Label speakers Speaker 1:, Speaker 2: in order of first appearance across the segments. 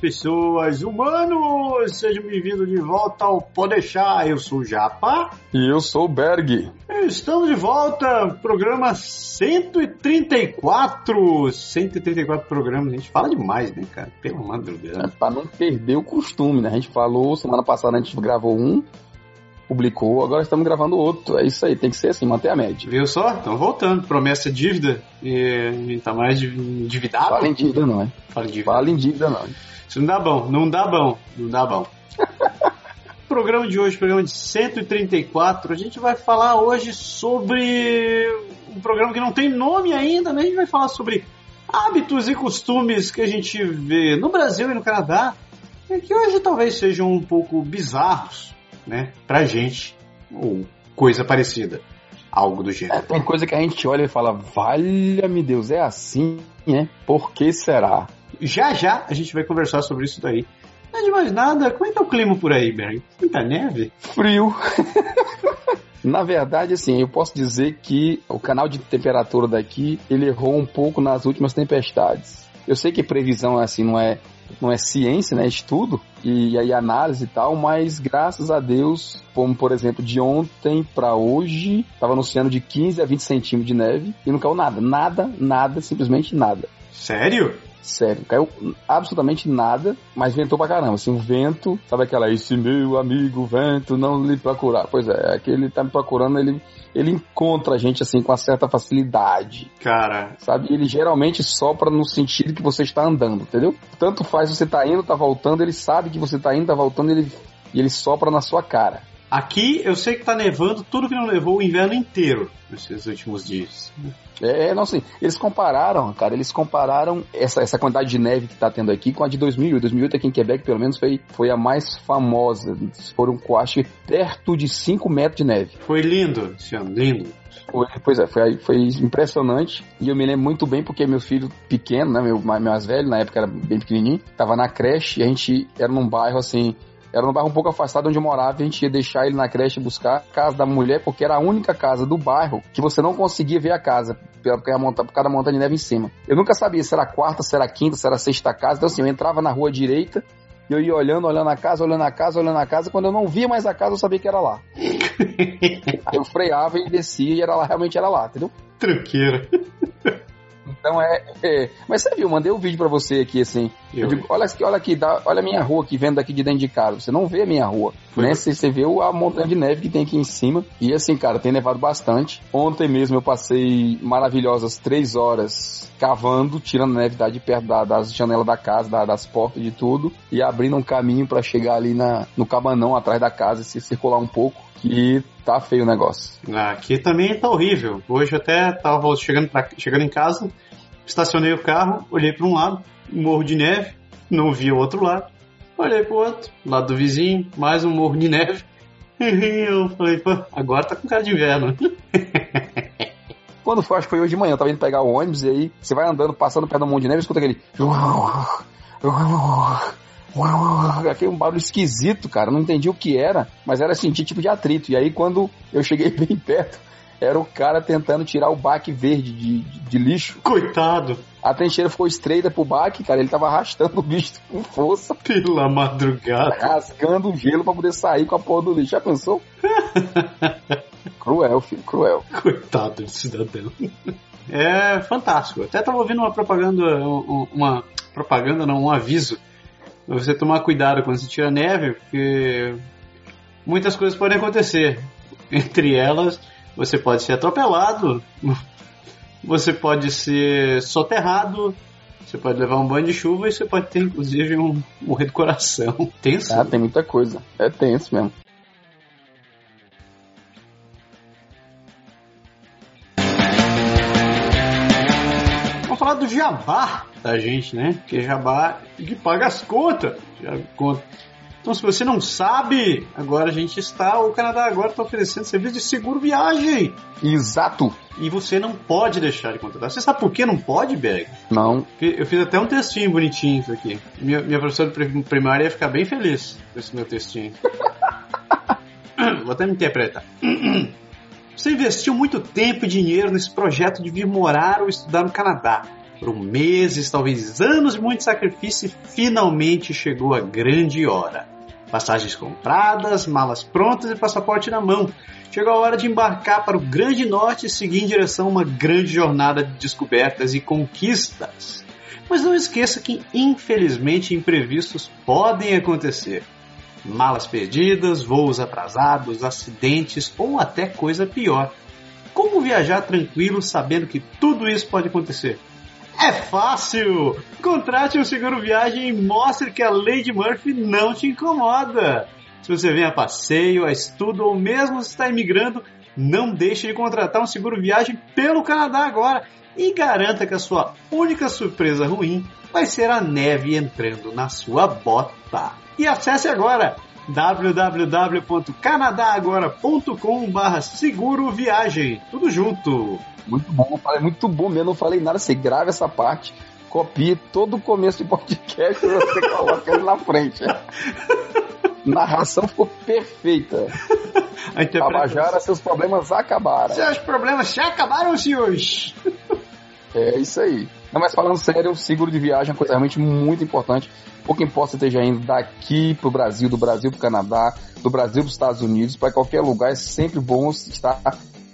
Speaker 1: Pessoas, humanos! Sejam bem-vindos de volta ao Podeixar. Eu sou o Japa.
Speaker 2: E eu sou o Berg.
Speaker 1: Estamos de volta, programa 134. 134 programas, a gente fala demais, né, cara? Pelo madrugada.
Speaker 2: É pra não perder o costume, né? A gente falou, semana passada a gente gravou um, publicou, agora estamos gravando outro. É isso aí, tem que ser assim, manter a média.
Speaker 1: Viu só? Estamos voltando. Promessa dívida. E a gente tá mais endividado.
Speaker 2: Fala em dívida não, hein?
Speaker 1: Fala em dívida.
Speaker 2: Fala em dívida não.
Speaker 1: Isso não dá bom, não dá bom, não dá bom. programa de hoje, programa de 134, a gente vai falar hoje sobre um programa que não tem nome ainda, mas a gente vai falar sobre hábitos e costumes que a gente vê no Brasil e no Canadá, e que hoje talvez sejam um pouco bizarros, né, pra gente, ou coisa parecida, algo do
Speaker 2: É,
Speaker 1: gênero.
Speaker 2: tem coisa que a gente olha e fala, valha-me Deus, é assim, né? Por que será?
Speaker 1: Já já a gente vai conversar sobre isso daí. Não é de mais nada, como é que tá o clima por aí, Berg? Muita neve?
Speaker 2: Frio. Na verdade, assim, eu posso dizer que o canal de temperatura daqui, ele errou um pouco nas últimas tempestades. Eu sei que previsão, assim, não é, não é ciência, né, é estudo, e aí análise e tal, mas graças a Deus, como por exemplo, de ontem pra hoje, tava anunciando de 15 a 20 centímetros de neve, e não caiu nada, nada, nada, simplesmente nada.
Speaker 1: Sério?
Speaker 2: Sério, caiu absolutamente nada, mas ventou pra caramba. Assim, o vento, sabe aquela, esse meu amigo vento não lhe procurar. Pois é, aquele tá me procurando, ele, ele encontra a gente assim com uma certa facilidade,
Speaker 1: Cara,
Speaker 2: sabe? Ele geralmente sopra no sentido que você está andando, entendeu? Tanto faz você tá indo, tá voltando, ele sabe que você tá indo, tá voltando, ele, e ele sopra na sua cara.
Speaker 1: Aqui eu sei que tá nevando tudo que não levou o inverno inteiro nesses últimos dias.
Speaker 2: É, não assim, eles compararam, cara, eles compararam essa, essa quantidade de neve que tá tendo aqui com a de 2008. 2008 aqui em Quebec, pelo menos, foi, foi a mais famosa. Foram, acho, perto de 5 metros de neve.
Speaker 1: Foi lindo esse ano, lindo.
Speaker 2: Foi- Pois é, foi, foi impressionante. E eu me lembro muito bem porque meu filho pequeno, né, meu mais mais velho, na época era bem pequenininho, tava na creche e a gente era num bairro assim, era num bairro um pouco afastado onde eu morava e a gente ia deixar ele na creche buscar a casa da mulher porque era a única casa do bairro que você não conseguia ver a casa porque a monta- por causa da montanha de neve em cima. Eu nunca sabia se era a quarta, se era a quinta, se era a sexta casa. Então assim, eu entrava na rua direita e eu ia olhando, olhando a casa, olhando a casa, olhando a casa. Quando eu não via mais a casa, eu sabia que era lá. Aí eu freava e descia e era lá, realmente era lá, entendeu?
Speaker 1: Tranqueira.
Speaker 2: Então é, é- Mas você viu, mandei um vídeo pra você aqui assim. Eu,
Speaker 1: Eu-
Speaker 2: digo, olha aqui, olha aqui, dá- olha a minha rua aqui vendo daqui de dentro de casa. Você não vê a minha rua,
Speaker 1: Foi.
Speaker 2: né? Você, você vê o- a montanha de neve que tem aqui em cima. E assim, cara, tem nevado bastante. Ontem mesmo eu passei maravilhosas três horas cavando, tirando neve da- de perto da- das janelas da casa, da- das portas de tudo, e abrindo um caminho pra chegar ali na, no cabanão atrás da casa e se circular um pouco. Que tá feio o negócio.
Speaker 1: Aqui também tá horrível. Hoje até tava chegando, pra- chegando em casa, estacionei o carro, olhei para um lado, morro de neve, não vi o outro lado. Olhei pro outro, lado do vizinho, mais um morro de neve. Eu falei, pô, agora tá com cara de inverno.
Speaker 2: Quando foi, acho que foi hoje de manhã, eu tava indo pegar o ônibus e aí você vai andando, passando perto do monte de neve escuta aquele. Aquele um barulho esquisito, cara. Não entendi o que era, mas era assim, tipo de atrito. E aí quando eu cheguei bem perto, era o cara tentando tirar o baque verde de, de- de lixo.
Speaker 1: Coitado,
Speaker 2: A trincheira ficou estreita pro baque, cara. Ele tava arrastando o bicho com força,
Speaker 1: pela madrugada.
Speaker 2: rasgando o gelo pra poder sair com a porra do lixo. Já pensou? cruel, filho, cruel.
Speaker 1: Coitado de cidadão. É fantástico. Até tava ouvindo uma propaganda, um- uma propaganda, não, um aviso. Pra você tomar cuidado quando você tira neve, porque muitas coisas podem acontecer. Entre elas, você pode ser atropelado, você pode ser soterrado, você pode levar um banho de chuva e você pode ter, inclusive, um morrer do coração. Tenso.
Speaker 2: Ah, tem muita coisa. É tenso mesmo.
Speaker 1: Vamos falar do jabá da gente, né? Porque jabá que paga as contas. Então, se você não sabe, agora a gente está, o Canadá agora está oferecendo serviço de seguro viagem.
Speaker 2: Exato.
Speaker 1: E você não pode deixar de contratar. Você sabe por que não pode, Berg?
Speaker 2: Não.
Speaker 1: Eu fiz até um textinho bonitinho isso aqui. Minha, minha professora primária ia ficar bem feliz com esse meu textinho. Vou até me interpretar. Você investiu muito tempo e dinheiro nesse projeto de vir morar ou estudar no Canadá. Por meses, talvez anos de muito sacrifício, finalmente chegou a grande hora. Passagens compradas, malas prontas e passaporte na mão. Chegou a hora de embarcar para o Grande Norte e seguir em direção a uma grande jornada de descobertas e conquistas. Mas não esqueça que, infelizmente, imprevistos podem acontecer. Malas perdidas, voos atrasados, acidentes ou até coisa pior. Como viajar tranquilo sabendo que tudo isso pode acontecer? É fácil! Contrate um seguro viagem e mostre que a de Murphy não te incomoda. Se você vem a passeio, a estudo ou mesmo está imigrando, não deixe de contratar um seguro viagem pelo Canadá agora e garanta que a sua única surpresa ruim vai ser a neve entrando na sua bota. E acesse agora www.canadagora.com seguro viagem. Tudo junto.
Speaker 2: Muito bom, falei muito bom mesmo, não falei nada, você grava essa parte, copie todo o começo de podcast e você coloca ele na frente. Narração ficou perfeita. A Tabajara, seus problemas acabaram.
Speaker 1: Seus problemas já acabaram, senhores.
Speaker 2: É isso aí. Não, mas falando sério, o seguro de viagem é uma coisa realmente muito importante. Pouco importa você esteja indo daqui pro Brasil, do Brasil pro Canadá, do Brasil para os Estados Unidos, para qualquer lugar, é sempre bom estar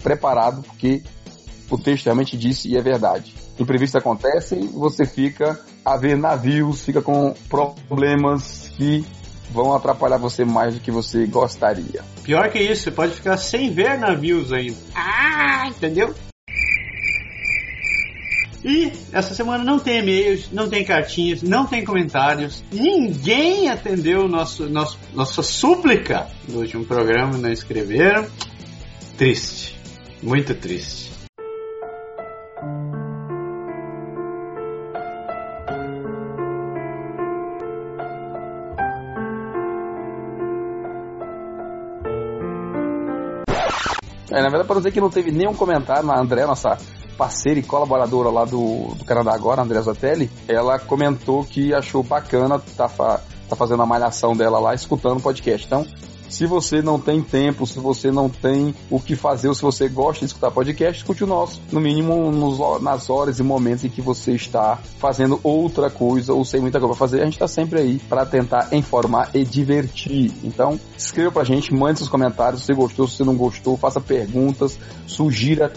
Speaker 2: preparado, porque o texto realmente disse e é verdade. Imprevistos acontecem, você fica a ver navios, fica com problemas que vão atrapalhar você mais do que você gostaria.
Speaker 1: Pior que isso, você pode ficar sem ver navios ainda. Ah, entendeu? E essa semana não tem e-mails, não tem cartinhas, não tem comentários. Ninguém atendeu nosso, nosso, nossa súplica no último programa, não escreveram. Triste, muito triste.
Speaker 2: É, na verdade, para dizer que não teve nenhum comentário na André, nossa parceira e colaboradora lá do, do Canadá Agora, André Zatelli, ela comentou que achou bacana tá, tá fazendo a malhação dela lá, escutando o podcast. Então, se você não tem tempo, se você não tem o que fazer, ou se você gosta de escutar podcast, escute o nosso. No mínimo nos, nas horas e momentos em que você está fazendo outra coisa ou sem muita coisa para fazer, a gente está sempre aí para tentar informar e divertir. Então, escreva pra gente, mande seus comentários se você gostou, se você não gostou, faça perguntas, sugira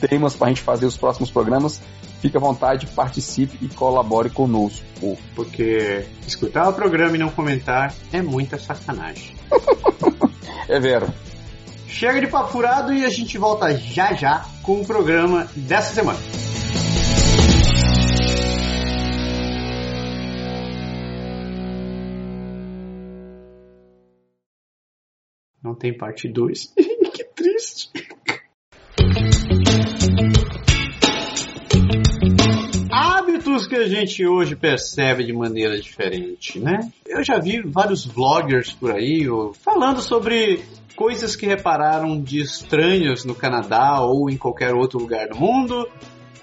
Speaker 2: temas para a gente fazer os próximos programas. Fique à vontade, participe e colabore conosco.
Speaker 1: Porque escutar o programa e não comentar é muita sacanagem.
Speaker 2: é vero.
Speaker 1: Chega de papo furado e a gente volta já já com o programa dessa semana. Não tem parte 2. que triste. A gente hoje percebe de maneira diferente, né? Eu já vi vários vloggers por aí falando sobre coisas que repararam de estranhos no Canadá ou em qualquer outro lugar do mundo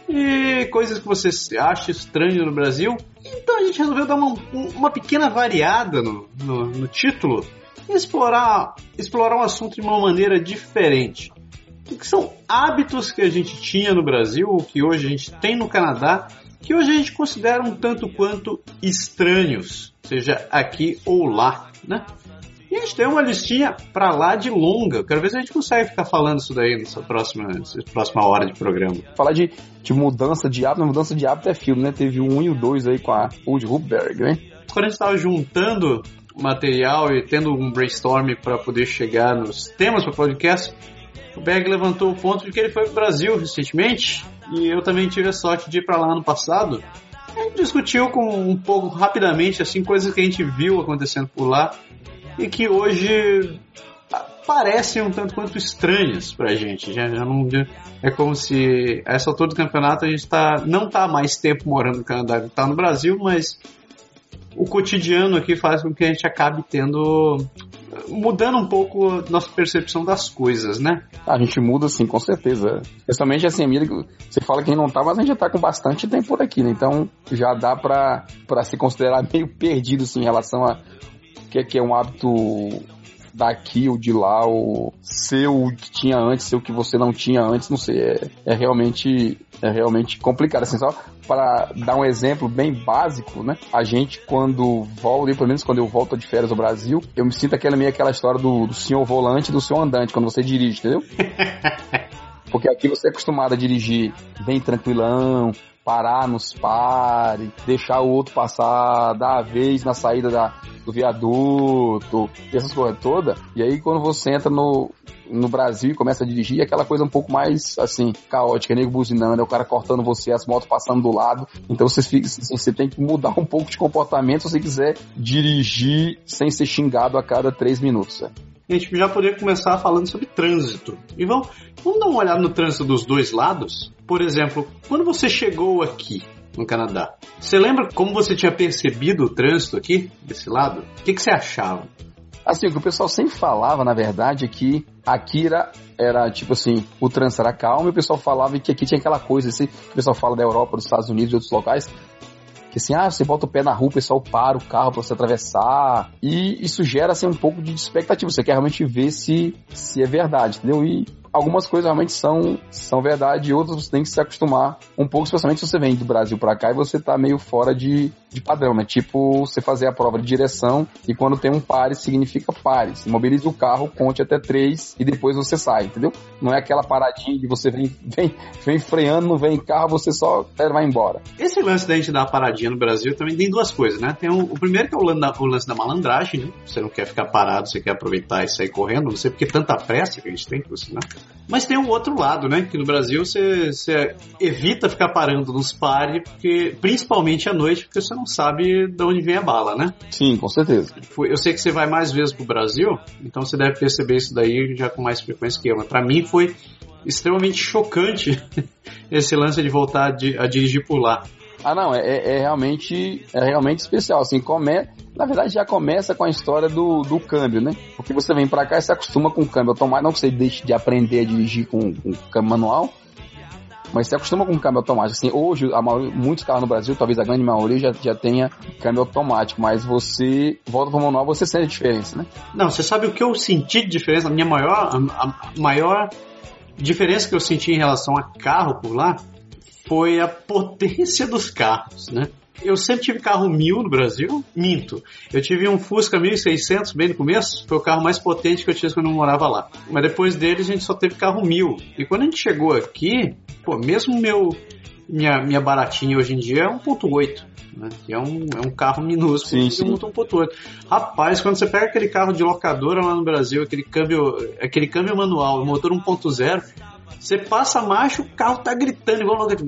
Speaker 1: e coisas que você acha estranho no Brasil. Então a gente resolveu dar uma, uma pequena variada no, no, no título e explorar, explorar um assunto de uma maneira diferente que são hábitos que a gente tinha no Brasil, ou que hoje a gente tem no Canadá, que hoje a gente considera um tanto quanto estranhos, seja aqui ou lá, né? E a gente tem uma listinha pra lá de longa. Quero ver se a gente consegue ficar falando isso daí nessa próxima, nessa próxima hora de programa.
Speaker 2: Falar de, de mudança de hábito, mudança de hábito é filme, né? Teve 1 e o 2 aí com a Wood Hubberg, né?
Speaker 1: Quando a gente estava juntando material e tendo um brainstorm para poder chegar nos temas para podcast, o Berg levantou o ponto de que ele foi para o Brasil recentemente e eu também tive a sorte de ir para lá ano passado. A gente discutiu com um pouco rapidamente assim coisas que a gente viu acontecendo por lá e que hoje parecem um tanto quanto estranhas pra gente. Já, já não, é como se a essa altura do campeonato a gente tá, não tá mais tempo morando no Canadá, tá no Brasil, mas o cotidiano aqui faz com que a gente acabe tendo mudando um pouco nossa percepção das coisas, né?
Speaker 2: A gente muda sim, com certeza. Especialmente assim, a que você fala que não tá, mas a gente já tá com bastante tempo por aqui, né? Então já dá pra, pra se considerar meio perdido assim, em relação a o que é, que é um hábito daqui ou de lá, ou ser o que tinha antes, ser o que você não tinha antes, não sei, é, é realmente é realmente complicado. Assim, só para dar um exemplo bem básico, né? A gente, quando volta, pelo menos quando eu volto de férias ao Brasil, eu me sinto aquela meio aquela história do, do senhor volante e do senhor andante, quando você dirige, entendeu? Porque aqui você é acostumado a dirigir bem tranquilão, parar nos pares, deixar o outro passar, dar a vez na saída da, do viaduto, essas coisas todas. E aí quando você entra no, no Brasil e começa a dirigir, é aquela coisa um pouco mais, assim, caótica, nego buzinando, é o cara cortando você, as motos passando do lado. Então você, fica, você tem que mudar um pouco de comportamento se você quiser dirigir sem ser xingado a cada três minutos. Né?
Speaker 1: A gente já poderia começar falando sobre trânsito. E vamos, vamos dar uma olhada no trânsito dos dois lados? Por exemplo, quando você chegou aqui no Canadá, você lembra como você tinha percebido o trânsito aqui, desse lado? O que, que você achava?
Speaker 2: Assim, o que o pessoal sempre falava, na verdade, é que aqui era, era tipo assim, o trânsito era calmo e o pessoal falava que aqui tinha aquela coisa, assim, que o pessoal fala da Europa, dos Estados Unidos e outros locais, que assim, ah, você bota o pé na rua, o pessoal para o carro para você atravessar. E isso gera assim um pouco de expectativa. Você quer realmente ver se, se é verdade, entendeu? E algumas coisas realmente são, são verdade e outras você tem que se acostumar um pouco, especialmente se você vem do Brasil para cá e você tá meio fora de, de padrão, né? Tipo, você fazer a prova de direção e quando tem um pare, significa pare. Se mobiliza o carro, conte até três e depois você sai, entendeu? Não é aquela paradinha de você vem, vem, vem freando, não vem em carro, você só vai embora.
Speaker 1: Esse lance da gente dar paradinha no Brasil também tem duas coisas, né? Tem um, o primeiro que é o lance, da, o lance da malandragem, né? Você não quer ficar parado, você quer aproveitar e sair correndo, não sei porque tanta pressa que a gente tem, por sinal. Mas tem um outro lado, né? Que no Brasil você, você evita ficar parando nos pares, porque, principalmente à noite, porque você não sabe de onde vem a bala, né?
Speaker 2: Sim, com certeza.
Speaker 1: Eu sei que você vai mais vezes pro Brasil, então você deve perceber isso daí já com mais frequência que eu. Mas pra mim foi extremamente chocante esse lance de voltar a, a dirigir por lá.
Speaker 2: Ah, não, é, é, realmente é realmente especial. Assim, come... Na verdade, já começa com a história do, do câmbio, né? Porque você vem para cá e se acostuma com o câmbio automático. Não que você deixe de aprender a dirigir com, com câmbio manual, mas se acostuma com o câmbio automático. Assim, hoje, maioria, muitos carros no Brasil, talvez a grande maioria, já, já tenha câmbio automático, mas você volta para o manual, você sente a diferença, né?
Speaker 1: Não, você sabe o que eu senti de diferença? A minha maior, a, a maior diferença que eu senti em relação a carro por lá foi a potência dos carros, né? Eu sempre tive carro mil no Brasil, minto. Eu tive um Fusca 1600 bem no começo, foi o carro mais potente que eu tive quando eu morava lá. Mas depois dele a gente só teve carro mil. E quando a gente chegou aqui, pô, mesmo meu minha, minha baratinha hoje em dia é 1.8. Né? Que é um, é um carro minúsculo, sim, sim. 1.8. Rapaz, quando você pega aquele carro de locadora lá no Brasil, aquele câmbio, aquele câmbio manual, motor 1.0, você passa macho, o carro tá gritando igual louco.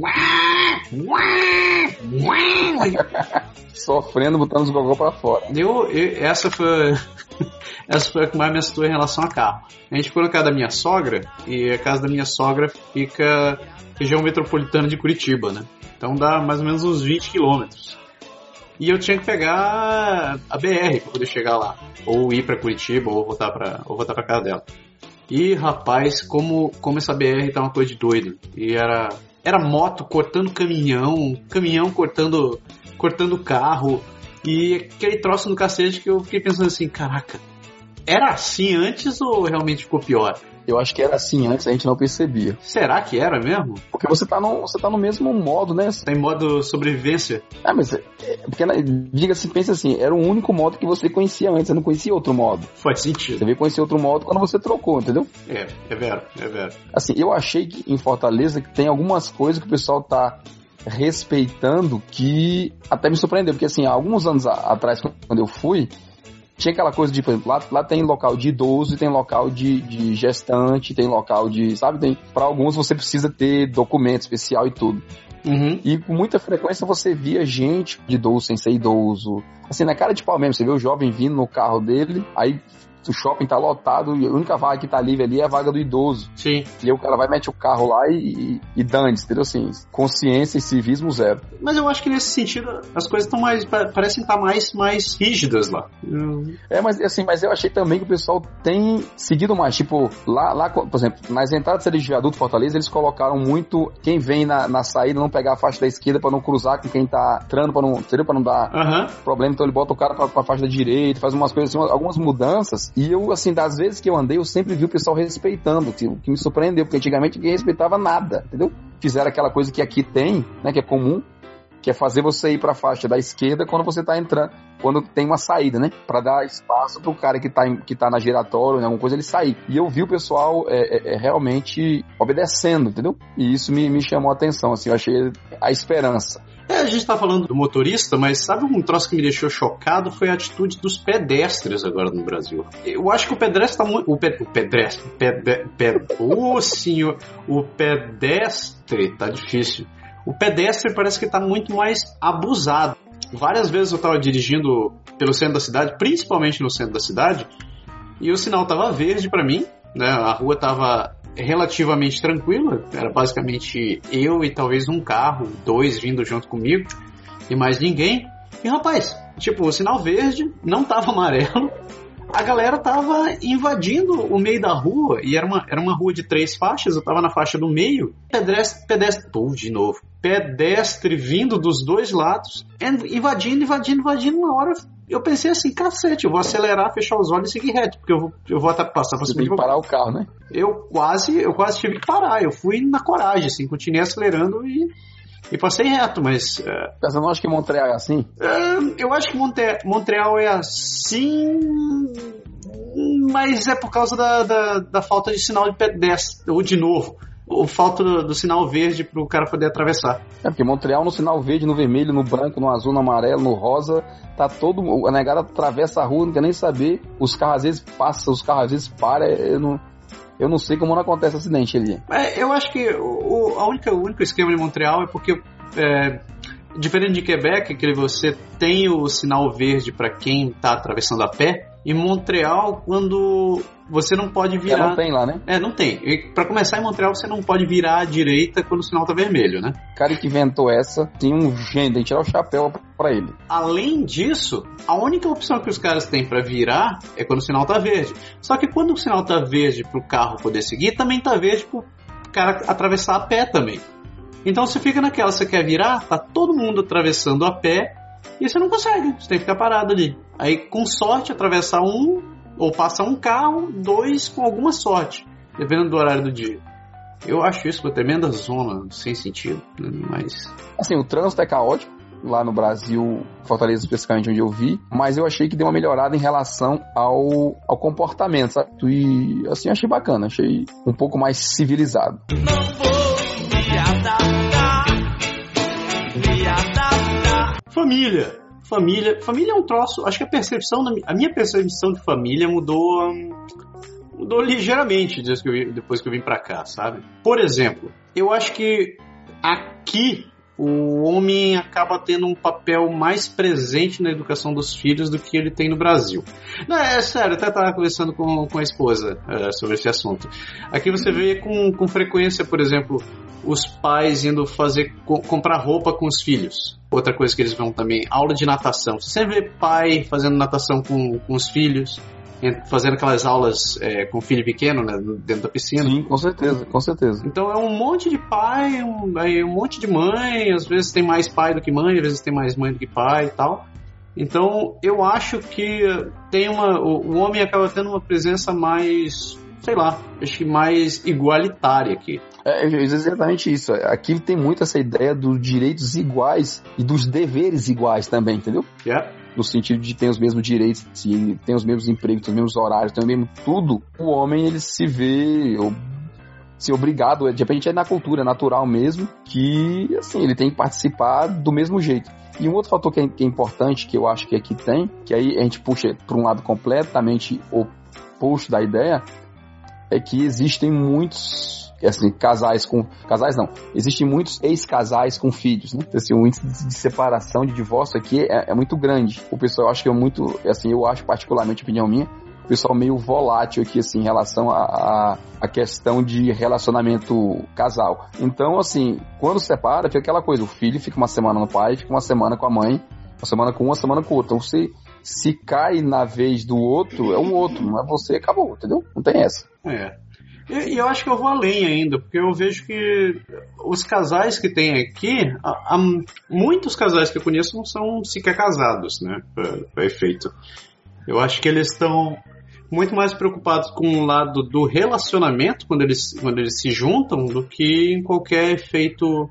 Speaker 2: Sofrendo, botando os gogó pra fora.
Speaker 1: Eu, eu, essa foi. essa foi a que mais me assustou em relação a carro. A gente ficou na casa da minha sogra, e a casa da minha sogra fica região metropolitana de Curitiba, né? Então dá mais ou menos uns 20 quilômetros. E eu tinha que pegar a BR para poder chegar lá. Ou ir para Curitiba, ou voltar para ou voltar pra casa dela. E rapaz, como, como essa BR tá uma coisa de doido. E era, era moto cortando caminhão, caminhão cortando, cortando carro. E aquele troço no cacete que eu fiquei pensando assim, caraca, era assim antes ou realmente ficou pior?
Speaker 2: Eu acho que era assim antes, a gente não percebia.
Speaker 1: Será que era mesmo?
Speaker 2: Porque você tá no, você tá no mesmo modo, né?
Speaker 1: Tem modo sobrevivência.
Speaker 2: Ah, mas é, porque diga-se, pensa assim, era o único modo que você conhecia antes, você não conhecia outro modo.
Speaker 1: Faz sentido.
Speaker 2: Você veio conhecer outro modo quando você trocou, entendeu?
Speaker 1: É, é vero, é vero.
Speaker 2: Assim, eu achei que em Fortaleza que tem algumas coisas que o pessoal tá respeitando que até me surpreendeu, porque assim, há alguns anos atrás, quando eu fui, tinha aquela coisa de, por exemplo, lá, lá tem local de idoso, tem local de, de gestante, tem local de, sabe, tem, para alguns você precisa ter documento especial e tudo. Uhum. E com muita frequência você via gente de idoso sem ser idoso. Assim, na cara de pau mesmo, você vê o jovem vindo no carro dele, aí o shopping tá lotado e a única vaga que tá livre ali é a vaga do idoso.
Speaker 1: Sim.
Speaker 2: E aí o cara vai, mete o carro lá e, e, e dane entendeu? Assim, consciência e civismo zero.
Speaker 1: Mas eu acho que nesse sentido as coisas estão mais, parecem estar tá mais, mais rígidas lá.
Speaker 2: É, mas assim, mas eu achei também que o pessoal tem seguido mais, tipo, lá, lá por exemplo, nas entradas de viaduto Fortaleza, eles colocaram muito quem vem na, na saída não pegar a faixa da esquerda para não cruzar com quem tá entrando, para não, entendeu? Pra não dar uhum. problema, então ele bota o cara pra, pra faixa da direita, faz umas coisas assim, algumas mudanças E eu, assim, das vezes que eu andei, eu sempre vi o pessoal respeitando, que, que me surpreendeu, porque antigamente ninguém respeitava nada, entendeu? Fizeram aquela coisa que aqui tem, né, que é comum, que é fazer você ir para a faixa da esquerda quando você está entrando, quando tem uma saída, né? Para dar espaço para o cara que está que tá na giratória, alguma coisa, ele sair. E eu vi o pessoal é, é, é, realmente obedecendo, entendeu? E isso me, me chamou a atenção, assim, eu achei a esperança.
Speaker 1: É, a gente tá falando do motorista, mas sabe um troço que me deixou chocado foi a atitude dos pedestres agora no Brasil. Eu acho que o pedestre tá muito. O, pe... o pedestre. Pede... Ped... Ô, senhor! O pedestre tá difícil. O pedestre parece que está muito mais abusado. Várias vezes eu estava dirigindo pelo centro da cidade, principalmente no centro da cidade, e o sinal estava verde para mim, né? A rua estava relativamente tranquila, era basicamente eu e talvez um carro, dois vindo junto comigo e mais ninguém. E rapaz, tipo, o sinal verde não estava amarelo, a galera tava invadindo o meio da rua, e era uma, era uma rua de três faixas, eu tava na faixa do meio, pedestre, pedestre, pô, de novo, pedestre vindo dos dois lados, invadindo, invadindo, invadindo, uma hora eu pensei assim, cacete, eu vou acelerar, fechar os olhos e seguir reto, porque eu vou, eu vou passar
Speaker 2: por cima de parar o carro, né?
Speaker 1: Eu quase, eu quase tive que parar, eu fui na coragem, assim, continuei acelerando e e passei reto, mas.
Speaker 2: É, Você não acha que Montreal é assim?
Speaker 1: É, eu acho que Monte, Montreal é assim. Mas é por causa da, da, da falta de sinal de pedestre, ou de novo o falta do, do, sinal verde para o cara poder atravessar.
Speaker 2: É porque Montreal no sinal verde, no vermelho, no branco, no azul, no amarelo, no rosa, tá todo. A negada atravessa a rua, não quer nem saber. Os carros às vezes passam, os carros às vezes param. Eu não, eu não sei como não acontece acidente ali.
Speaker 1: É, eu acho que o, a única, o único esquema de Montreal é porque, é, diferente de Quebec, que você tem o sinal verde para quem está atravessando a pé, em Montreal, quando você não pode virar.
Speaker 2: É, não tem lá, né?
Speaker 1: É, não tem. Para começar em Montreal, você não pode virar à direita quando o sinal tá vermelho, né?
Speaker 2: O cara que inventou essa tem um gênio, tem que tirar o chapéu para ele.
Speaker 1: Além disso, a única opção que os caras têm para virar é quando o sinal tá verde. Só que quando o sinal tá verde pro carro poder seguir, também tá verde pro cara atravessar a pé também. Então você fica naquela, você quer virar, tá todo mundo atravessando a pé e você não consegue, você tem que ficar parado ali. Aí, com sorte, atravessar um, ou passa um carro, dois com alguma sorte, dependendo do horário do dia. Eu acho isso uma tremenda zona sem sentido, né? mas.
Speaker 2: Assim, o trânsito é caótico, lá no Brasil, Fortaleza especificamente onde eu vi, mas eu achei que deu uma melhorada em relação ao, ao comportamento, sabe? E assim, achei bacana, achei um pouco mais civilizado. Não vou me
Speaker 1: Família. Família. Família é um troço. Acho que a percepção. A minha percepção de família mudou. Mudou ligeiramente depois que eu depois que eu vim pra cá, sabe? Por exemplo, eu acho que aqui o homem acaba tendo um papel mais presente na educação dos filhos do que ele tem no Brasil. Não, é sério, até estava conversando com, com a esposa uh, sobre esse assunto. Aqui você vê com, com frequência, por exemplo, os pais indo fazer comprar roupa com os filhos. Outra coisa que eles vão também, aula de natação. Você vê pai fazendo natação com, com os filhos fazendo aquelas aulas é, com filho pequeno, né, dentro da piscina.
Speaker 2: Sim, com certeza, com certeza.
Speaker 1: Então é um monte de pai, um, um monte de mãe, às vezes tem mais pai do que mãe, às vezes tem mais mãe do que pai e tal. Então eu acho que tem uma, o, o homem acaba tendo uma presença mais sei lá, acho que mais igualitária aqui.
Speaker 2: É, é exatamente isso. Aqui tem muito essa ideia dos direitos iguais e dos deveres iguais também, entendeu?
Speaker 1: Yeah
Speaker 2: no sentido de ter os mesmos direitos, tem os mesmos empregos, os mesmos horários, tem o mesmo tudo, o homem ele se vê se obrigado, de repente é na cultura, é natural mesmo, que assim, ele tem que participar do mesmo jeito. E um outro fator que é, que é importante, que eu acho que aqui tem, que aí a gente puxa para um lado completamente oposto da ideia, é que existem muitos assim, casais com. Casais não. Existem muitos ex-casais com filhos, né? Assim, o índice de separação, de divórcio aqui é, é muito grande. O pessoal, acho que é muito. Assim, eu acho particularmente, opinião minha, o pessoal meio volátil aqui, assim, em relação a, a, questão de relacionamento casal. Então, assim, quando separa, fica aquela coisa, o filho fica uma semana no pai, fica uma semana com a mãe, uma semana com uma semana com outra. Então, se, se cai na vez do outro, é um outro, não é você, acabou, entendeu? Não tem essa.
Speaker 1: É. E, eu acho que eu vou além ainda, porque eu vejo que os casais que tem aqui, muitos casais que eu conheço não são sequer casados, né? Para efeito. Eu acho que eles estão. muito mais preocupados com o lado do relacionamento quando eles, quando eles se juntam do que em qualquer efeito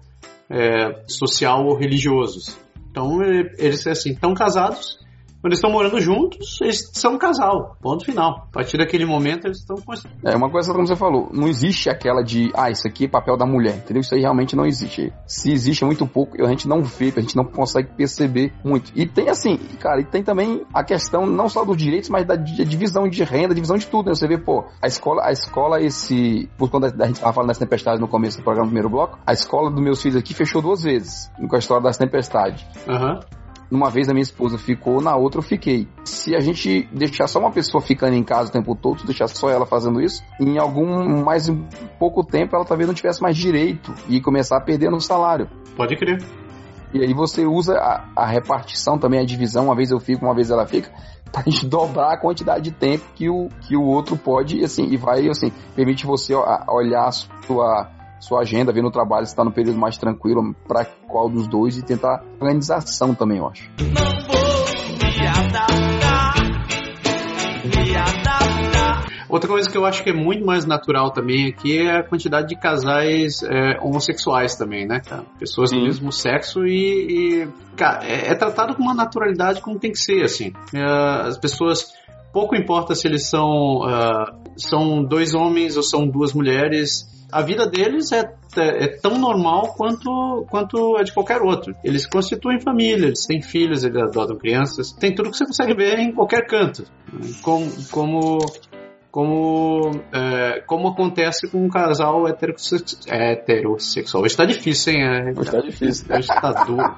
Speaker 1: é, social ou religioso. Então eles assim estão casados quando eles estão morando juntos, eles são um casal. Ponto final. A partir daquele momento, eles estão
Speaker 2: É uma coisa como você falou, não existe aquela de, ah, isso aqui é papel da mulher, entendeu? Isso aí realmente não existe. Se existe é muito pouco, a gente não vê, a gente não consegue perceber muito. E tem assim, cara, e tem também a questão não só dos direitos, mas da divisão de renda, divisão de tudo, né? Você vê, pô, a escola, a escola, esse. Por quando a gente tava falando das tempestades no começo do programa, no primeiro bloco, a escola dos meus filhos aqui fechou duas vezes com a história das tempestades.
Speaker 1: Aham. Uhum.
Speaker 2: Numa vez a minha esposa ficou, na outra eu fiquei. Se a gente deixar só uma pessoa ficando em casa o tempo todo, deixar só ela fazendo isso, em algum mais pouco tempo ela talvez não tivesse mais direito e começar a perder no salário.
Speaker 1: Pode crer.
Speaker 2: E aí você usa a, a, repartição também, a divisão, uma vez eu fico, uma vez ela fica, pra gente dobrar a quantidade de tempo que o, que o outro pode, assim, e vai, assim, permite você olhar a sua sua agenda, ver no trabalho se está no período mais tranquilo, para qual dos dois e tentar organização também, eu acho. Não vou me adaptar,
Speaker 1: me adaptar. Outra coisa que eu acho que é muito mais natural também aqui é a quantidade de casais é, homossexuais também, né, cara? Pessoas Sim. do mesmo sexo e, e cara, é, é, tratado com uma naturalidade como tem que ser, assim. É, as pessoas pouco importa se eles são uh, são dois homens ou são duas mulheres a vida deles é, é, é, tão normal quanto, quanto a de qualquer outro. Eles constituem família, eles têm filhos, eles adotam crianças. Tem tudo que você consegue ver em qualquer canto. Como, como, como, é, como acontece com um casal heterossexual. Hoje tá difícil, hein?
Speaker 2: É, hoje tá difícil.
Speaker 1: Hoje tá duro.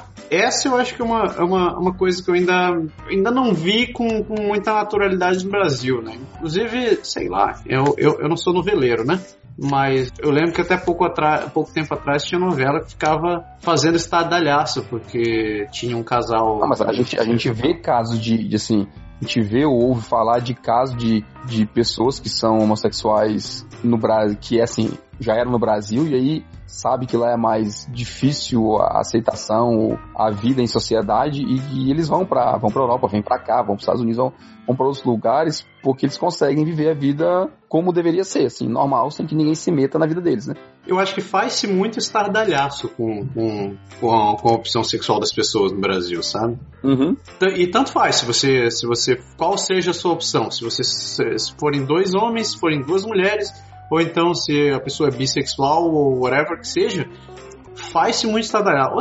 Speaker 1: Essa eu acho que é uma, é uma, uma coisa que eu ainda, ainda não vi com, com muita naturalidade no Brasil, né? Inclusive, sei lá, eu, eu, eu não sou noveleiro, né? Mas eu lembro que até pouco, atrás, pouco tempo atrás tinha novela que ficava fazendo estadalhaço, porque tinha um casal.
Speaker 2: Ah, mas a gente, a gente vê casos de, de assim, a gente vê ou ouve falar de casos de, de pessoas que são homossexuais no Brasil, que é assim, já eram no Brasil e aí sabe que lá é mais difícil a aceitação, a vida em sociedade e, e eles vão para vão para Europa, vêm para cá, vão para os Estados Unidos, vão, vão para outros lugares porque eles conseguem viver a vida como deveria ser, assim, normal, sem que ninguém se meta na vida deles, né?
Speaker 1: Eu acho que faz-se muito estardalhaço com, com, com, a, com a opção sexual das pessoas no Brasil, sabe?
Speaker 2: Uhum.
Speaker 1: E tanto faz se você, se você, qual seja a sua opção, se você se forem dois homens, se forem duas mulheres, ou então se a pessoa é bissexual ou whatever que seja, faz-se muito estradalhar.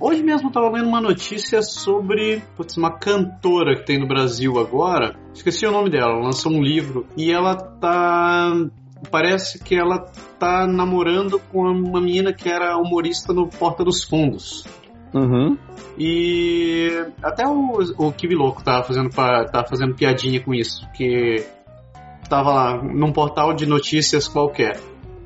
Speaker 1: Hoje mesmo eu tava lendo uma notícia sobre putz, uma cantora que tem no Brasil agora, esqueci o nome dela, lançou um livro e ela tá parece que ela tá namorando com uma menina que era humorista no Porta dos Fundos.
Speaker 2: Uhum.
Speaker 1: E até o, o Kibi Louco tava fazendo, tava fazendo piadinha com isso, que estava lá num portal de notícias qualquer.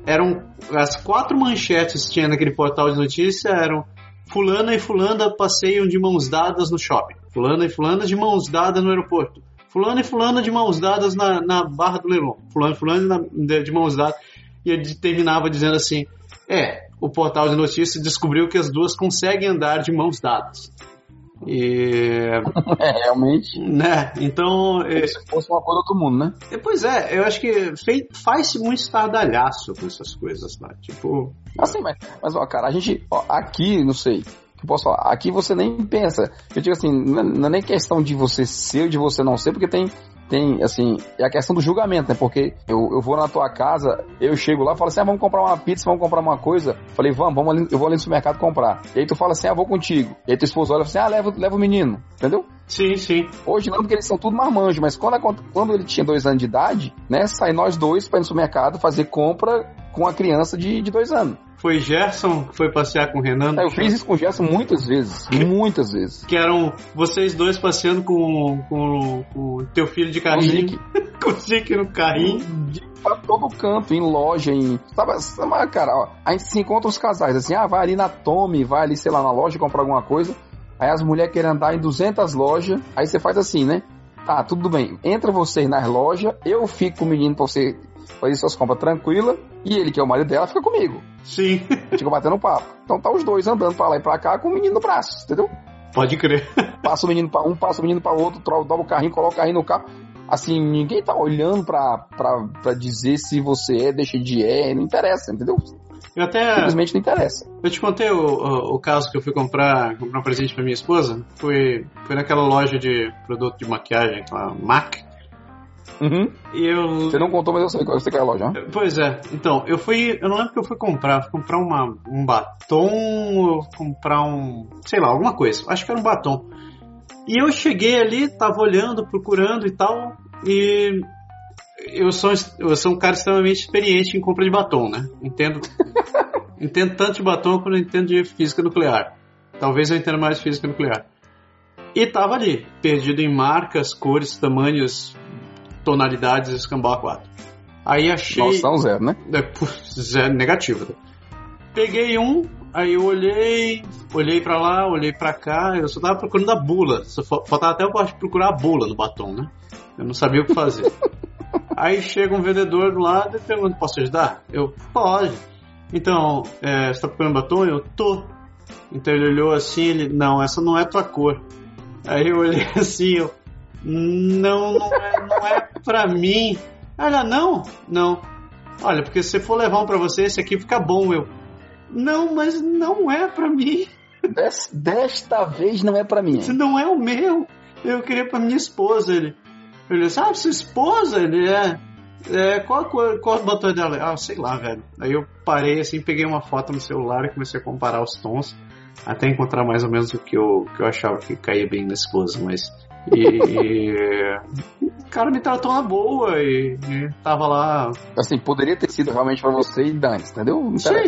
Speaker 1: Eram as quatro manchetes que tinha naquele portal de notícias eram fulana e fulana passeiam de mãos dadas no shopping. Fulana e fulana de mãos dadas no aeroporto. Fulana e fulana de mãos dadas na, na Barra do Leilão. Fulana e fulana de, de mãos dadas. E ele terminava dizendo assim: É, o portal de notícias descobriu que as duas conseguem andar de mãos dadas. E...
Speaker 2: É, realmente.
Speaker 1: Né? Então.
Speaker 2: É... se fosse uma coisa do outro mundo, né?
Speaker 1: Pois é, eu acho que faz-se muito estardalhaço com essas coisas, né? Tipo.
Speaker 2: Assim, mas, mas ó, cara, a gente. Ó, aqui, não sei. Que posso falar? Aqui você nem pensa. Eu digo assim, não é nem questão de você ser ou de você não ser, porque tem tem, assim, é a questão do julgamento, né? Porque eu, eu vou na tua casa, eu chego lá e falo assim, ah, vamos comprar uma pizza, vamos comprar uma coisa. Falei, vamos, vamos ali, eu vou ali no supermercado comprar. E aí tu fala assim, ah, vou contigo. E aí tua esposa olha e fala assim, ah, leva, leva o menino. Entendeu?
Speaker 1: Sim, sim.
Speaker 2: Hoje não, porque eles são tudo marmanjos, mas quando, quando ele tinha dois anos de idade, né, sai nós dois para ir no supermercado fazer compra com a criança de, de dois anos.
Speaker 1: Foi Gerson que foi passear com o Renan?
Speaker 2: É, eu fiz isso com o Gerson muitas vezes. muitas vezes.
Speaker 1: Que eram vocês dois passeando com, com, com o teu filho de carrinho. Com o Zic no carrinho.
Speaker 2: Pra todo canto, em loja, em. Sabe, sabe, cara, ó, a gente se encontra os casais assim, ah, vai ali na Tommy, vai ali, sei lá, na loja comprar alguma coisa. Aí as mulheres querem andar em 200 lojas. Aí você faz assim, né? Tá, tudo bem. Entra vocês nas lojas, eu fico com o menino pra você fazer suas compras tranquila, e ele, que é o marido dela, fica comigo.
Speaker 1: Sim.
Speaker 2: Fica batendo papo. Então tá os dois andando pra lá e pra cá com o menino no braço, entendeu?
Speaker 1: Pode crer.
Speaker 2: Passa o menino pra um, passa o menino pra outro, dobra o carrinho, coloca o carrinho no carro. assim, ninguém tá olhando pra, pra, pra dizer se você é, deixa de é, não interessa, entendeu?
Speaker 1: Eu até.
Speaker 2: Simplesmente não interessa.
Speaker 1: Eu te contei o, o, o caso que eu fui comprar, comprar um presente pra minha esposa. Foi, foi naquela loja de produto de maquiagem, a MAC.
Speaker 2: Uhum.
Speaker 1: Eu.
Speaker 2: Você não contou, mas eu sei, eu sei qual é a loja. né?
Speaker 1: Pois é, então, eu fui. Eu não lembro que eu fui comprar. Fui comprar uma, um batom, comprar um. sei lá, alguma coisa. Acho que era um batom. E eu cheguei ali, tava olhando, procurando e tal. E. Eu sou, eu sou um cara extremamente experiente em compra de batom, né? Entendo. entendo tanto de batom quanto eu entendo de física nuclear. Talvez eu entenda mais de física nuclear. E tava ali, perdido em marcas, cores, tamanhos, tonalidades, escambau a quatro. Aí achei.
Speaker 2: Noção zero, né?
Speaker 1: É, zero, negativo. Peguei um, aí eu olhei, olhei pra lá, olhei pra cá, eu só tava procurando a bula. Só fa- faltava até eu procurar a bula no batom, né? Eu não sabia o que fazer. aí chega um vendedor do lado e pergunta, posso ajudar? Eu, pode. Então, é, você tá procurando batom? Eu, tô. Então ele olhou assim, ele, não, essa não é tua cor. Aí eu olhei assim, eu, não, não é, não é pra mim. Ela, não, não. Olha, porque se você for levar um pra você, esse aqui fica bom, eu. Não, mas não é pra mim.
Speaker 2: Des- desta vez não é pra mim.
Speaker 1: Esse não é o meu. Eu queria pra minha esposa. Ele, ele disse, ah, sua esposa? Ele é. é qual, qual o botão dela? Ah, sei lá, velho. Aí eu parei assim, peguei uma foto no celular e comecei a comparar os tons. Até encontrar mais ou menos o que eu, que eu achava que caía bem na esposa, mas. E, e- o cara me tratou na boa e, e tava lá.
Speaker 2: Assim, poderia ter sido realmente pra você e Dante, entendeu? Não.
Speaker 1: Sei.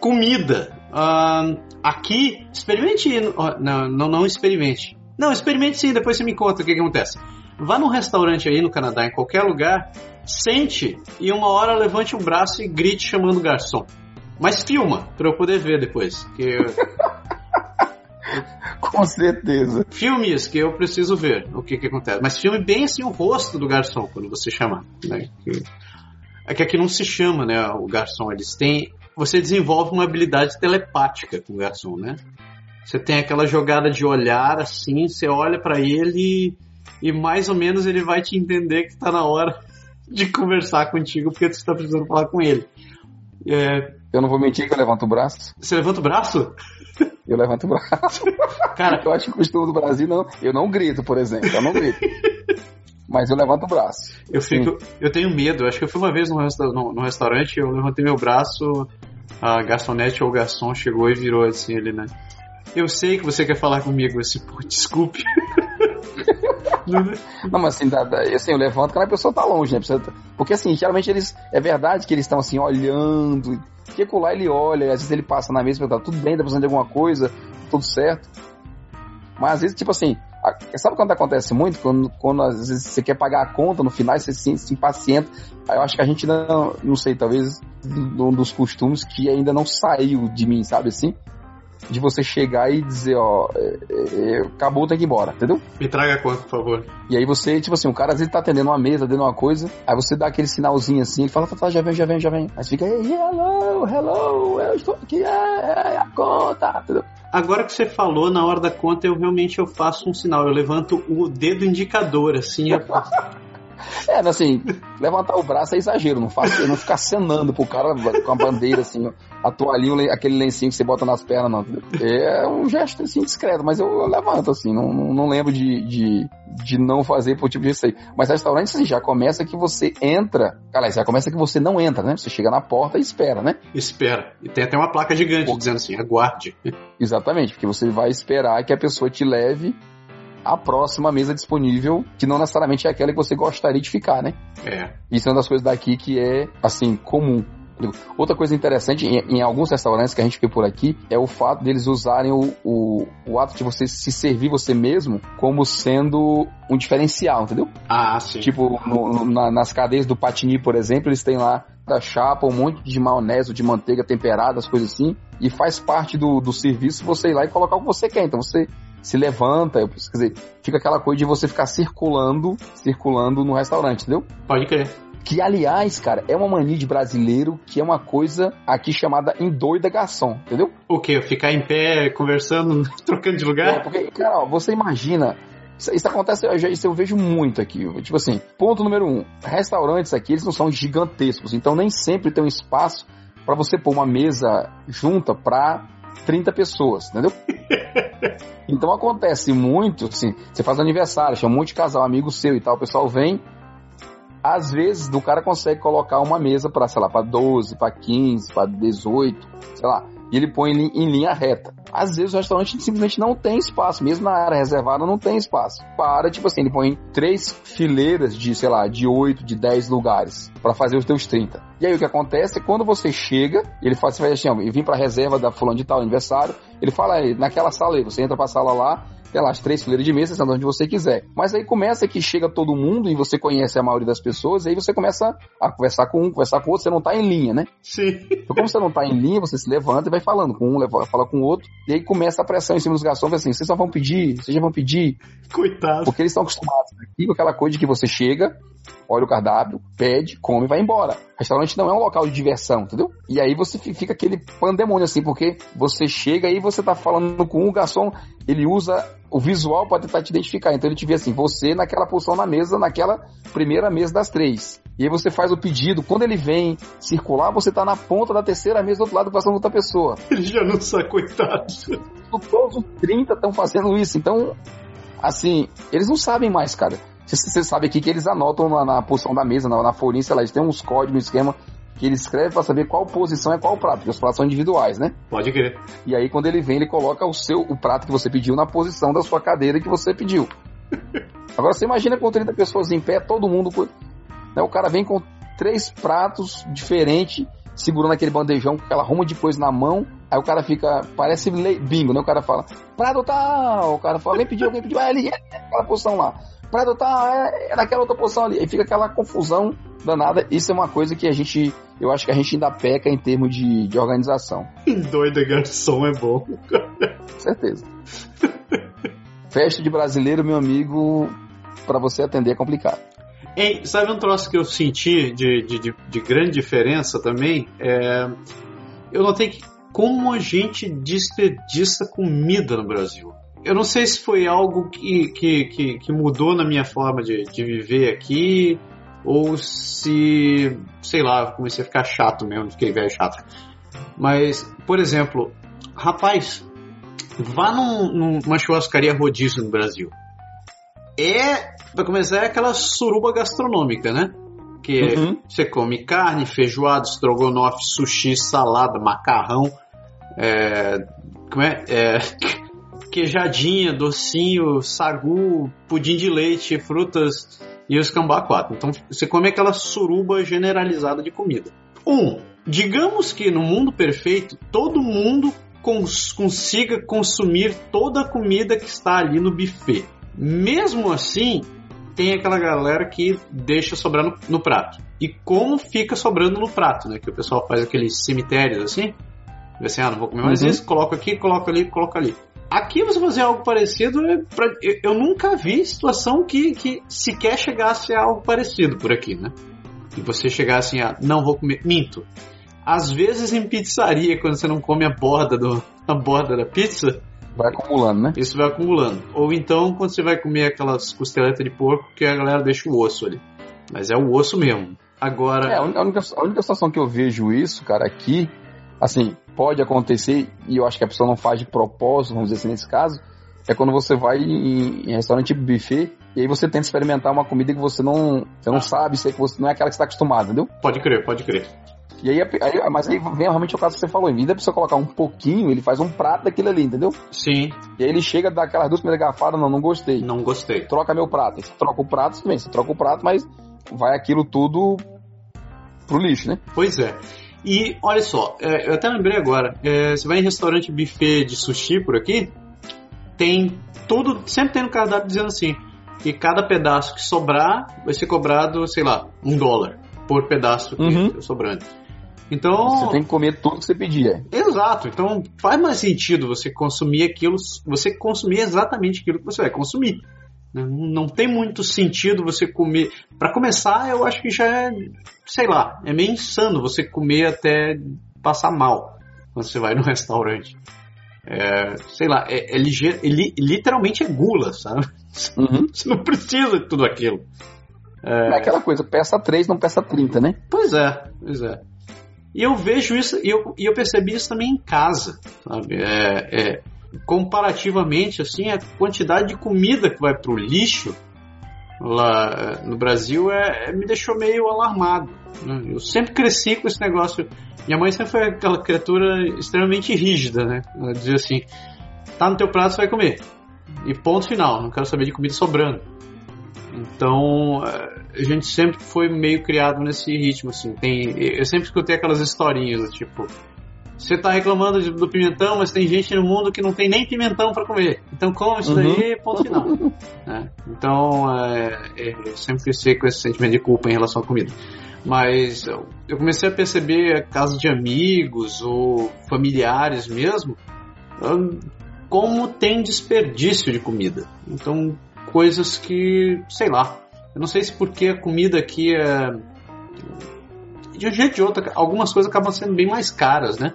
Speaker 1: Comida. Ahn, aqui, experimente. Não, não, não experimente. Não, experimente sim, depois você me conta o que, que acontece. Vá num restaurante aí no Canadá, em qualquer lugar, sente e uma hora levante o braço e grite chamando o garçom. Mas filma, pra eu poder ver depois. Que
Speaker 2: Com certeza.
Speaker 1: filme isso, que eu preciso ver o que, que acontece. Mas filme bem assim o rosto do garçom quando você chamar. Né? Que- É que aqui não se chama, né? O garçom. Eles têm. Você desenvolve uma habilidade telepática com o garçom, né? Você tem aquela jogada de olhar assim, você olha pra ele e mais ou menos ele vai te entender que tá na hora de conversar contigo porque você tá precisando falar com ele. É,
Speaker 2: Eu não vou mentir que eu levanto o braço.
Speaker 1: você levanta o braço?
Speaker 2: Eu levanto o braço.
Speaker 1: Cara,
Speaker 2: Eu acho que o costume do Brasil não. Eu não grito, por exemplo. Eu não grito. Mas eu levanto o braço.
Speaker 1: Eu fico, eu tenho medo. Acho que eu fui uma vez num, resta num- num restaurante, eu levantei meu braço, a garçonete ou o garçom chegou e virou assim ele, né? Eu sei que você quer falar comigo, assim, pô, desculpe.
Speaker 2: Não, mas assim, assim eu levanto quando a pessoa tá longe, né? Precisa- Porque assim, geralmente eles. É verdade que eles estão assim, olhando. Porque por lá ele olha, às vezes ele passa na mesa e tá tudo bem, tá precisando de alguma coisa, tudo certo. Mas às vezes, tipo assim, sabe quando acontece muito? Quando, quando às vezes você quer pagar a conta, no final você se, se impacienta. Aí eu acho que a gente não, não sei, talvez um dos costumes que ainda não saiu de mim, sabe assim? De você chegar e dizer, ó, é, é, acabou, tem que ir embora, entendeu?
Speaker 1: Me traga a conta, por favor.
Speaker 2: E aí você, tipo assim, o cara às vezes tá atendendo uma mesa, dando uma coisa, aí você dá aquele sinalzinho assim, ele fala, tá, tá, já vem, já vem, já vem. Aí você fica, hello, hello, eu estou aqui, é, é a conta, entendeu?
Speaker 1: Agora que você falou, na hora da conta, eu realmente eu faço um sinal. Eu levanto o dedo indicador, assim. Eu...
Speaker 2: É, assim, levantar o braço é exagero, não faço, não ficar acenando pro cara com a bandeira, assim, a toalhinha, aquele lencinho que você bota nas pernas, não. É um gesto, assim, discreto, mas eu, eu levanto, assim, não, não, lembro de, de, de não fazer por tipo disso aí. Mas restaurante, assim, já começa que você entra, cara, já começa que você não entra, né? Você chega na porta e espera, né?
Speaker 1: Espera. E tem até uma placa gigante dizendo assim, aguarde.
Speaker 2: Exatamente, porque você vai esperar que a pessoa te leve à próxima mesa disponível, que não necessariamente é aquela que você gostaria de ficar, né?
Speaker 1: É.
Speaker 2: Isso é uma das coisas daqui que é, assim, comum. Outra coisa interessante, em, em alguns restaurantes que a gente vê por aqui, é o fato deles usarem o, o, o ato de você se servir você mesmo como sendo um diferencial, entendeu?
Speaker 1: Ah, sim.
Speaker 2: Tipo, no- no- na- nas cadeias do Patini, por exemplo, eles têm lá da chapa, um monte de maionese ou de manteiga temperada, as coisas assim, e faz parte do, do serviço você ir lá e colocar o que você quer. Então você se levanta, eu- quer dizer, fica aquela coisa de você ficar circulando, circulando no restaurante, entendeu?
Speaker 1: Pode crer.
Speaker 2: Que, aliás, cara, é uma mania de brasileiro que é uma coisa aqui chamada endoida garçom, entendeu?
Speaker 1: O quê? Ficar em pé, conversando, trocando de
Speaker 2: É,
Speaker 1: lugar?
Speaker 2: porque, cara, ó, você imagina. Isso, isso acontece, eu isso eu vejo muito aqui. Tipo assim, ponto número um: restaurantes aqui, eles não são gigantescos, então nem sempre tem um espaço pra você pôr uma mesa junta pra 30 pessoas, entendeu? Então acontece muito, assim, você faz aniversário, chama um monte de casal, amigo seu e tal, o pessoal vem. Às vezes, o cara consegue colocar uma mesa para, sei lá, para 12, para 15, para 18, sei lá, e ele põe em, linha reta. Às vezes o restaurante simplesmente não tem espaço, mesmo na área reservada não tem espaço. Para, tipo assim, ele põe três fileiras de, sei lá, de 8, de 10 lugares para fazer os teus 30. E aí o que acontece é quando você chega, ele faz, você faz assim, ó, eu vim pra reserva da fulano de tal aniversário, ele fala aí, naquela sala aí, você entra pra sala lá, tem lá as três fileiras de mesa, senta onde você quiser. Mas aí começa que chega todo mundo e você conhece a maioria das pessoas, e aí você começa a conversar com um, conversar com o outro, você não tá em linha, né?
Speaker 1: Sim.
Speaker 2: Então, como você não tá em linha, você se levanta e vai falando com um, leva- fala com o outro, e aí começa a pressão em cima dos garçons, assim, vocês só vão pedir, vocês já vão pedir,
Speaker 1: Coitado.
Speaker 2: porque eles estão acostumados aqui com aquela coisa de que você chega, olha o cardápio, pede, come e vai embora. Restaurante não é um local de diversão, entendeu? E aí você fi- fica aquele pandemônio assim, porque você chega e você tá falando com o garçom, ele usa o visual para tentar te identificar. Então ele te vê assim, você naquela posição na mesa, naquela primeira mesa das três. E aí você faz o pedido, quando ele vem circular, você tá na ponta da terceira mesa do outro lado com outra pessoa.
Speaker 1: Ele já não sabe, coitado.
Speaker 2: Todos os 30 estão fazendo isso. Então, assim, eles não sabem mais, cara. Você, você sabe aqui que eles anotam na, na posição da mesa, na, na folhinha, sei lá, eles têm uns códigos, um esquema que ele escreve pra saber qual posição é qual prato, porque os pratos são individuais, né?
Speaker 1: Pode crer.
Speaker 2: E aí quando ele vem, ele coloca o seu o prato que você pediu na posição da sua cadeira que você pediu. Agora você imagina com 30 pessoas em pé, todo mundo né, o cara vem com três pratos diferentes, segurando aquele bandejão com aquela ruma de coisa na mão. Aí o cara fica, parece bingo, né? O cara fala, prato tal, o cara fala, alguém pediu, alguém pediu, é ali, é naquela posição lá. Prato tal, é, é naquela outra posição ali. Aí fica aquela confusão danada. Isso é uma coisa que a gente, eu acho que a gente ainda peca em termos de, de organização.
Speaker 1: Doida garçom é bom.
Speaker 2: Com certeza. Festa de brasileiro, meu amigo, pra você atender é complicado.
Speaker 1: Ei, sabe um troço que eu senti de, de, de, de grande diferença também? É, eu notei que como a gente desperdiça comida no Brasil. Eu não sei se foi algo que, que, que, que mudou na minha forma de, de viver aqui, ou se, sei lá, comecei a ficar chato mesmo, fiquei velho chato. Mas, por exemplo, rapaz, vá num- numa churrascaria rodízio no Brasil. É, pra começar, é aquela suruba gastronômica, né? Que
Speaker 2: Uhum.
Speaker 1: você come carne, feijoada, estrogonofe, sushi, salada, macarrão, é, como é? É, queijadinha, docinho, sagu, pudim de leite, frutas e os cambá quatro. Então você come aquela suruba generalizada de comida. Um, digamos que no mundo perfeito todo mundo cons- consiga consumir toda a comida que está ali no buffet. Mesmo assim, tem aquela galera que deixa sobrar no, no prato. E como fica sobrando no prato, né? Que o pessoal faz aqueles cemitérios assim. Vê assim, ah, não vou comer mais
Speaker 2: Uhum.
Speaker 1: isso, coloco aqui, coloco ali, coloco ali. Aqui você fazer algo parecido, é pra- eu, eu nunca vi situação que, que sequer chegasse a algo parecido por aqui, né? E você chegar assim, ah, não vou comer, minto. Às vezes em pizzaria, quando você não come a borda, do, a borda da pizza,
Speaker 2: Vai acumulando, né?
Speaker 1: isso vai acumulando. Ou então quando você vai comer aquelas costeletas de porco que a galera deixa o osso ali. Mas é o osso mesmo. Agora,
Speaker 2: É, a única- a única situação que eu vejo isso, cara, aqui, assim, pode acontecer, e eu acho que a pessoa não faz de propósito, vamos dizer assim, nesse caso, é quando você vai em, em restaurante tipo buffet, e aí você tenta experimentar uma comida que você não, você não
Speaker 1: Ah.
Speaker 2: sabe, se é que você não é aquela que você está acostumado, entendeu?
Speaker 1: pode crer, pode crer.
Speaker 2: E aí, aí- mas aí vem realmente o caso que você falou, em vez da pessoa colocar um pouquinho, ele faz um prato daquilo ali, entendeu?
Speaker 1: Sim,
Speaker 2: E aí ele chega, dá aquelas duas primeiras garfadas, não, não gostei.
Speaker 1: não gostei.
Speaker 2: Troca meu prato. Aí você troca o prato, tudo bem, você troca o prato, mas vai aquilo tudo pro lixo, né?
Speaker 1: Pois é. E olha só, é, eu até lembrei agora, é, você vai em restaurante buffet de sushi por aqui, tem tudo, sempre tem no cardápio dizendo assim, que cada pedaço que sobrar vai ser cobrado, sei lá, um dólar por pedaço que
Speaker 2: Uhum.
Speaker 1: é sobrando. Então,
Speaker 2: Você tem que comer tudo que você pedir. é.
Speaker 1: Exato, então faz mais sentido você consumir aquilo, você consumir exatamente aquilo que você vai consumir. Não tem muito sentido você comer. Para começar, eu acho que já é, sei lá, é meio insano você comer até passar mal quando você vai no restaurante. É, sei lá, é, é ligeiro, é li- literalmente é gula, sabe?
Speaker 2: Uhum.
Speaker 1: Você não precisa de tudo aquilo.
Speaker 2: É aquela coisa, peça 3, não peça 30, né?
Speaker 1: Pois é, pois é. E eu vejo isso, e eu, e eu percebi isso também em casa, sabe? É, é, comparativamente, assim, a quantidade de comida que vai pro lixo lá é, no Brasil é, é- me deixou meio alarmado. né? Eu sempre cresci com esse negócio. Minha mãe sempre foi aquela criatura extremamente rígida, né? Ela dizia assim: tá no teu prato, você vai comer. E ponto final, não quero saber de comida sobrando. Então, eh, a gente sempre foi meio criado nesse ritmo, assim. Tem, eu sempre escutei aquelas historinhas, tipo, você tá reclamando de- do pimentão, mas tem gente no mundo que não tem nem pimentão para comer. Então come isso daí, ponto final. né? Então, é, é, eu sempre cresci com esse sentimento de culpa em relação à comida. Mas eu comecei a perceber casos de amigos ou familiares mesmo, como tem desperdício de comida. Então, coisas que, sei lá, eu não sei se porque a comida aqui é. De um jeito ou de outro, algumas coisas acabam sendo bem mais caras, né?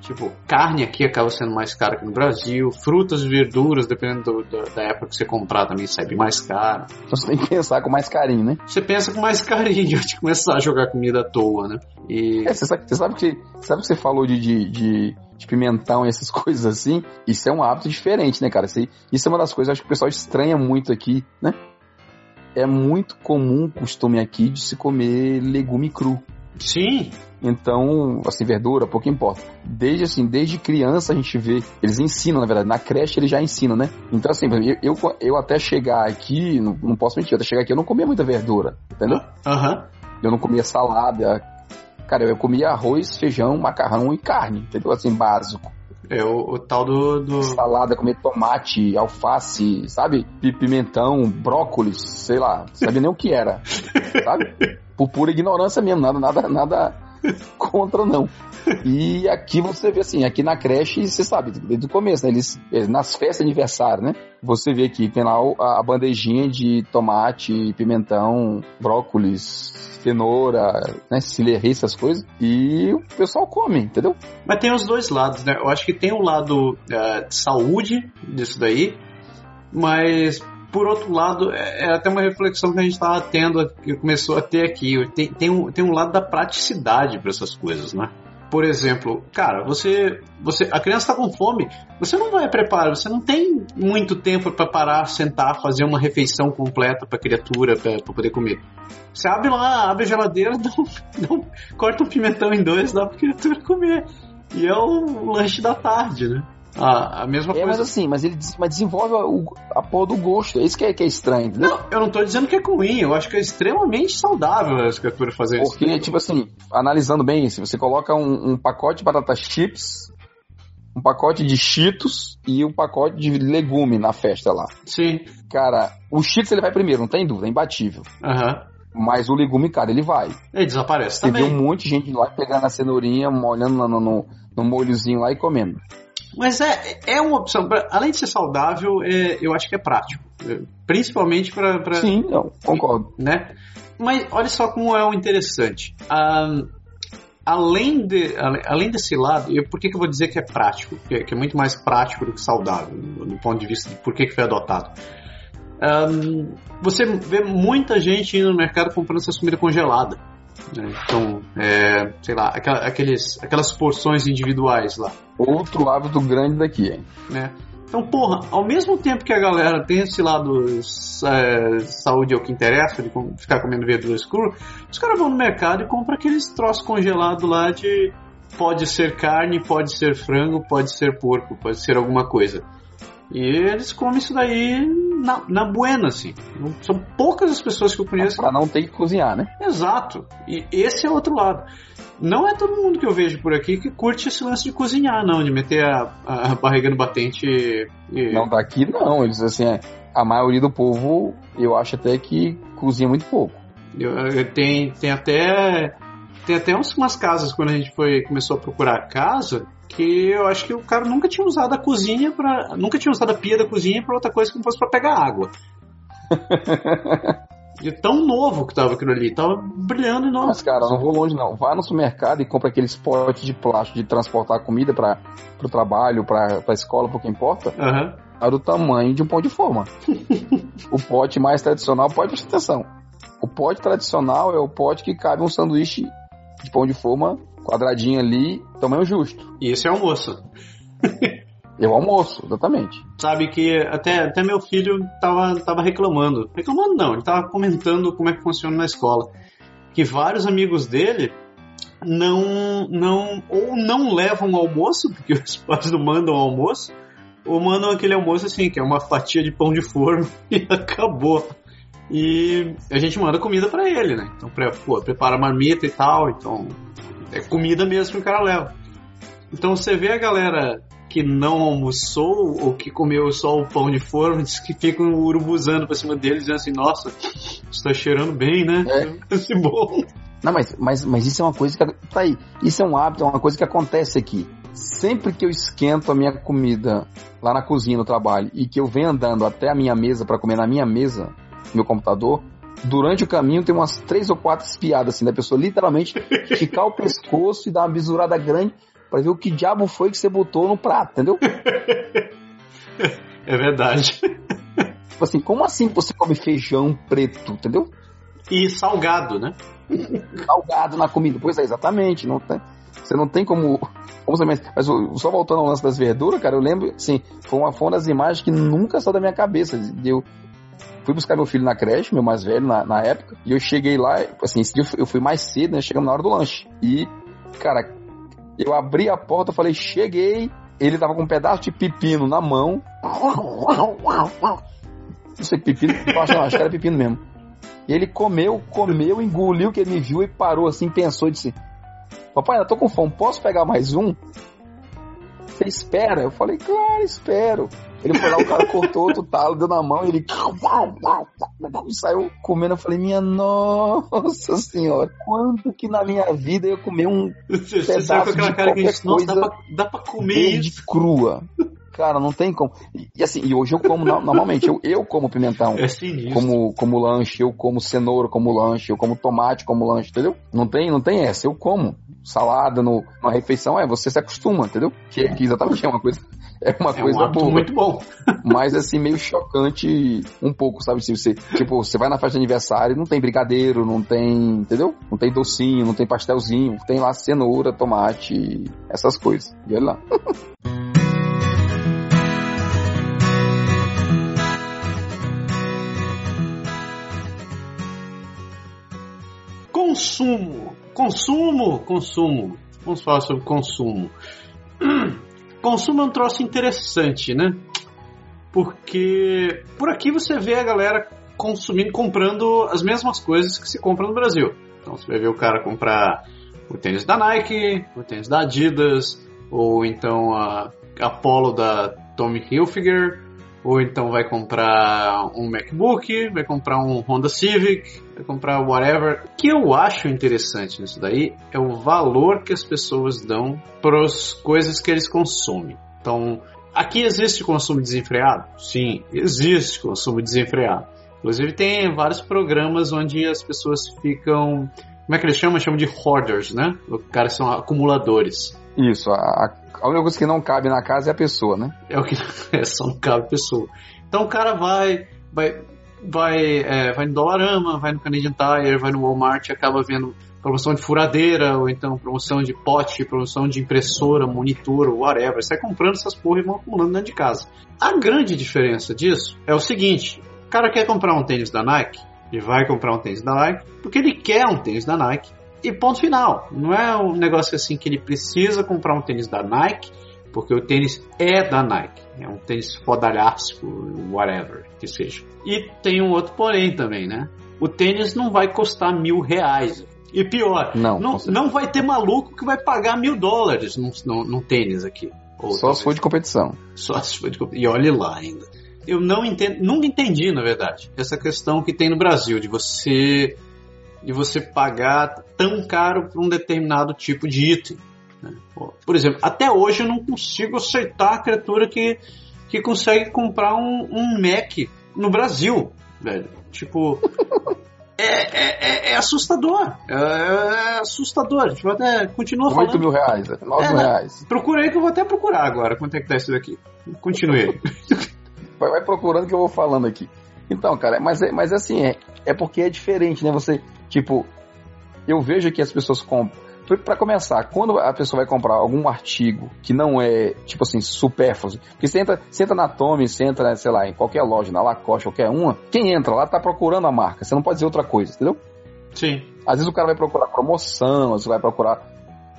Speaker 1: Tipo, carne aqui acaba sendo mais cara que no Brasil, frutas e verduras, dependendo do- do- da época que você comprar, também sai bem mais caro.
Speaker 2: Então você tem que pensar com mais carinho, né?
Speaker 1: Você pensa com mais carinho antes de começar a jogar comida à toa, né? E.
Speaker 2: É, você, sabe, você sabe que sabe que você falou de, de, de, de pimentão e essas coisas assim? Isso é um hábito diferente, né, cara? Isso, isso é uma das coisas eu acho que o pessoal estranha muito aqui, né? É muito comum o costume aqui de se comer legume cru.
Speaker 1: Sim,
Speaker 2: Então, assim, verdura, pouco importa. Desde assim, desde criança a gente vê, eles ensinam, na verdade, na creche eles já ensinam, né? Então, assim, eu, eu, eu até chegar aqui, não, não posso mentir, até chegar aqui eu não comia muita verdura, entendeu?
Speaker 1: aham.
Speaker 2: Eu não comia salada. Cara, eu comia arroz, feijão, macarrão e carne, entendeu? Assim, básico.
Speaker 1: É o, o tal do. do...
Speaker 2: Salada, comer tomate, alface, sabe? Pi- Pimentão, brócolis, sei lá, não sabia nem o que era, sabe? Por pura ignorância mesmo, nada, nada, nada contra não. E aqui você vê assim, aqui na creche, você sabe, desde o começo, né? Eles, nas festas de aniversário, né? Você vê aqui, tem lá a, bandejinha de tomate, pimentão, brócolis, cenoura, né? Cilerri, essas coisas. E o pessoal come, entendeu?
Speaker 1: Mas tem os dois lados, né? Eu acho que tem o lado eh, de saúde disso daí, mas por outro lado, é, é até uma reflexão que a gente estava tendo, que começou a ter aqui. Tem, tem, um, tem um lado da praticidade para essas coisas, né? Por exemplo, cara, você, você, a criança está com fome, você não vai preparar, você não tem muito tempo para parar, sentar, fazer uma refeição completa para a criatura, para poder comer. Você abre lá, abre a geladeira, corta um pimentão em dois, dá para a criatura comer. E é o lanche da tarde, né? Ah, a mesma
Speaker 2: É, mas
Speaker 1: coisa.
Speaker 2: assim, mas ele mas desenvolve a, o- a porra do gosto. É isso que é, que é estranho, entendeu?
Speaker 1: Não, eu não tô dizendo que é ruim, eu acho que é extremamente saudável a criatura fazer isso.
Speaker 2: Porque, tipo assim, analisando bem, se você coloca um, um pacote de batata chips, um pacote de cheetos e um pacote de legume na festa lá.
Speaker 1: Sim,
Speaker 2: Cara, o cheetos ele vai primeiro, não tem dúvida, é imbatível.
Speaker 1: aham.
Speaker 2: Mas o legume, cara, ele vai.
Speaker 1: Ele desaparece
Speaker 2: Você
Speaker 1: também.
Speaker 2: um monte de gente lá pegando a cenourinha, molhando no, no, no molhozinho lá e comendo.
Speaker 1: Mas é, é uma opção, pra- além de ser saudável, é, eu acho que é prático. É, Principalmente para
Speaker 2: Sim, não, concordo.
Speaker 1: né? Mas olha só como é o interessante. Ah, além, de, além desse lado, e por que, que eu vou dizer que é prático? Que é, que é muito mais prático do que saudável, do, ponto de vista de por que, que foi adotado. Ah, você vê muita gente indo no mercado comprando essas comida congelada. Né? Então, é, sei lá, aqueles, aquelas porções individuais lá
Speaker 2: Outro hábito grande daqui, hein?
Speaker 1: né? Então, porra, ao mesmo tempo que a galera tem esse lado é, saúde é o que interessa, de ficar comendo verduras cru, os caras vão no mercado e compram aqueles troços congelados lá de pode ser carne, pode ser frango, pode ser porco, pode ser alguma coisa. E eles comem isso daí na, na buena, assim. São poucas as pessoas que eu conheço
Speaker 2: Pra não ter que cozinhar, né?
Speaker 1: Exato. E esse é outro lado. Não é todo mundo que eu vejo por aqui que curte esse lance de cozinhar, não, de meter a, a barriga no batente e. e-
Speaker 2: Não, daqui não. Eles, assim, é, a maioria do povo, eu acho até que cozinha muito pouco.
Speaker 1: eu- eu- tem, tem até. Tem até uns- umas casas, quando a gente foi, começou a procurar casa, que eu acho que o cara nunca tinha usado a cozinha para Nunca tinha usado a pia da cozinha pra outra coisa que não fosse pra pegar água. De tão novo que tava aquilo ali. Tava brilhando e novo.
Speaker 2: Mas, cara, não vou longe, não. Vai no supermercado e compra aqueles potes de plástico de transportar comida para pro trabalho, pra, pra escola, que importa.
Speaker 1: Aham.
Speaker 2: É do tamanho de um pão de forma. o pote mais tradicional, pode prestar atenção. O pote tradicional é o pote que cabe um sanduíche de pão de forma, quadradinho ali, tamanho justo.
Speaker 1: E esse é almoço.
Speaker 2: O almoço, exatamente.
Speaker 1: Sabe que até, até meu filho tava, tava reclamando. Reclamando não, ele tava comentando como é que funciona na escola. Que vários amigos dele não, não, ou não levam almoço, porque os pais não mandam almoço, ou mandam aquele almoço assim, que é uma fatia de pão de forno e acabou. E a gente manda comida pra ele, né? Então, pô, prepara marmita e tal, então é comida mesmo que o cara leva. Então você vê a galera que não almoçou ou que comeu só o pão de forno, diz que ficam urubuzando pra cima deles, dizendo assim, nossa, isso tá cheirando bem, né? Esse bom.
Speaker 2: Não, mas, mas, mas isso é uma coisa que. Tá aí. Isso é um hábito, é uma coisa que acontece aqui. Sempre que eu esquento a minha comida lá na cozinha, no trabalho, e que eu venho andando até a minha mesa para comer na minha mesa, no meu computador, durante o caminho tem umas três ou quatro espiadas, assim, da pessoa literalmente esticar o pescoço e dar uma bisurada grande pra ver o que diabo foi que você botou no prato, entendeu?
Speaker 1: É verdade.
Speaker 2: Tipo assim, como assim você come feijão preto, entendeu?
Speaker 1: E salgado, né?
Speaker 2: salgado na comida. Pois é, exatamente. Não tem, você não tem como. como você, mas, só voltando ao lance das verduras, cara, eu lembro, assim, foi uma, foi uma das imagens que nunca saiu da minha cabeça. Eu fui buscar meu filho na creche, meu mais velho na, na época, e eu cheguei lá, assim, esse dia eu fui- mais cedo, né? Chegamos na hora do lanche. E, cara, eu abri a porta, falei, cheguei. Ele tava com um pedaço de pepino na mão. Não sei, pepino, eu acho, não, acho que era pepino mesmo. E ele comeu, comeu, engoliu que ele me viu e parou assim, pensou e disse: Papai, eu tô com fome, posso pegar mais um? Você espera? Eu falei, claro, espero. Ele foi lá, o cara cortou outro talo, deu na mão e ele saiu comendo. Eu falei, minha nossa senhora, quando que na minha vida eu comer um
Speaker 1: Você, você
Speaker 2: Pedaço
Speaker 1: com aquela
Speaker 2: de
Speaker 1: cara que a gente, nossa, dá pra, dá pra comer isso.
Speaker 2: crua? Cara, não tem como. E, e assim, e hoje eu como, no- normalmente, eu, eu como pimentão
Speaker 1: É sinistro.
Speaker 2: como, como lanche, eu como cenoura como lanche, eu como tomate como lanche, entendeu? Não tem, não tem essa, eu como. Salada no, numa refeição, é, você se acostuma, entendeu? Que, que exatamente é uma coisa, é uma
Speaker 1: É um
Speaker 2: coisa
Speaker 1: hábito
Speaker 2: boa.
Speaker 1: muito bom.
Speaker 2: Mas assim, meio chocante um pouco, sabe? Se você, tipo, você vai na festa de aniversário, não tem brigadeiro, não tem, entendeu? Não tem docinho, não tem pastelzinho, tem lá cenoura, tomate, essas coisas. E olha lá.
Speaker 1: Consumo. Consumo, consumo. Vamos falar sobre consumo. Consumo é um troço interessante, né? Porque por aqui você vê a galera consumindo, comprando as mesmas coisas que se compra no Brasil. Então você vai ver o cara comprar o tênis da Nike, o tênis da Adidas, ou então a, a Polo da Tommy Hilfiger, ou então vai comprar um MacBook, vai comprar um Honda Civic, comprar whatever. O que eu acho interessante nisso daí é o valor que as pessoas dão para as coisas que eles consomem. Então, aqui existe consumo desenfreado? Sim, existe consumo desenfreado. Inclusive tem vários programas onde as pessoas ficam, como é que eles chamam? Chamam de hoarders, né? Os caras são acumuladores.
Speaker 2: Isso, a, a única coisa que não cabe na casa é a pessoa, né?
Speaker 1: É o que é só não cabe pessoa. Então o cara vai, vai, vai, é, vai no Dollarama, vai no Canadian Tire, vai no Walmart e acaba vendo promoção de furadeira, ou então promoção de pote, promoção de impressora, monitor, whatever. Sai comprando essas porra e vão acumulando dentro de casa. A grande diferença disso é o seguinte: o cara quer comprar um tênis da Nike, ele vai comprar um tênis da Nike, porque ele quer um tênis da Nike. E ponto final. Não é um negócio assim que ele precisa comprar um tênis da Nike, porque o tênis é da Nike. É um tênis fodalhaço, whatever que seja. E tem um outro porém também, né? O tênis não vai custar mil reais. E pior,
Speaker 2: Não,
Speaker 1: não, não vai ter maluco que vai pagar mil dólares num, num, num tênis aqui. Ou
Speaker 2: Só se for de competição.
Speaker 1: só se for de comp- E olhe lá ainda. Eu não entendo, nunca entendi, na verdade, essa questão que tem no Brasil de você de você pagar tão caro por um determinado tipo de item. Né? Por exemplo, até hoje eu não consigo aceitar a criatura que, que consegue comprar um, um Mac no Brasil. velho. Tipo. É, é, é, é assustador. É, é assustador. A gente vai até continua
Speaker 2: 8
Speaker 1: falando.
Speaker 2: mil reais, 9
Speaker 1: É,
Speaker 2: mil
Speaker 1: né?
Speaker 2: reais.
Speaker 1: Procura aí que eu vou até procurar agora quanto é que tá isso daqui. Continue aí.
Speaker 2: Vai, vai procurando que eu vou falando aqui. Então, cara, mas, é, mas assim, é, é porque é diferente, né? Você, tipo, eu vejo que as pessoas compram. Pra começar, quando a pessoa vai comprar algum artigo que não é, tipo assim, supérfluo, porque você entra, você entra na Tommy, você entra, sei lá, em qualquer loja, na Lacoste, qualquer uma, quem entra lá tá procurando a marca, você não pode dizer outra coisa, entendeu?
Speaker 1: Sim.
Speaker 2: Às vezes o cara vai procurar promoção, às vezes vai procurar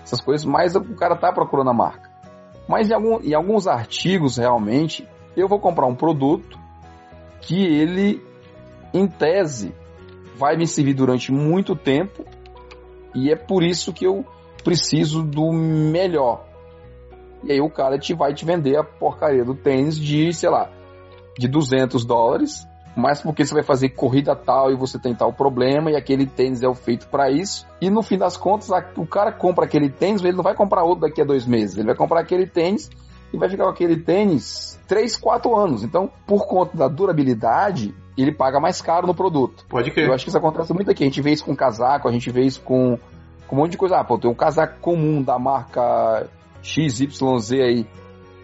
Speaker 2: essas coisas, mas o cara tá procurando a marca. Mas em, algum- em alguns artigos, realmente, eu vou comprar um produto que ele, em tese, vai me servir durante muito tempo e é por isso que eu preciso do melhor. E aí o cara te vai te vender a porcaria do tênis de, sei lá, de 200 dólares, mas porque você vai fazer corrida tal e você tem tal problema e aquele tênis é o feito para isso. E no fim das contas, o cara compra aquele tênis, ele não vai comprar outro daqui a dois meses, ele vai comprar aquele tênis e vai ficar com aquele tênis 3, 4 anos. Então, por conta da durabilidade, ele paga mais caro no produto.
Speaker 1: Pode
Speaker 2: Eu
Speaker 1: crer.
Speaker 2: acho que isso acontece muito aqui. A gente vê isso com casaco, a gente vê isso com, com um monte de coisa. Ah, pô, tem um casaco comum da marca XYZ aí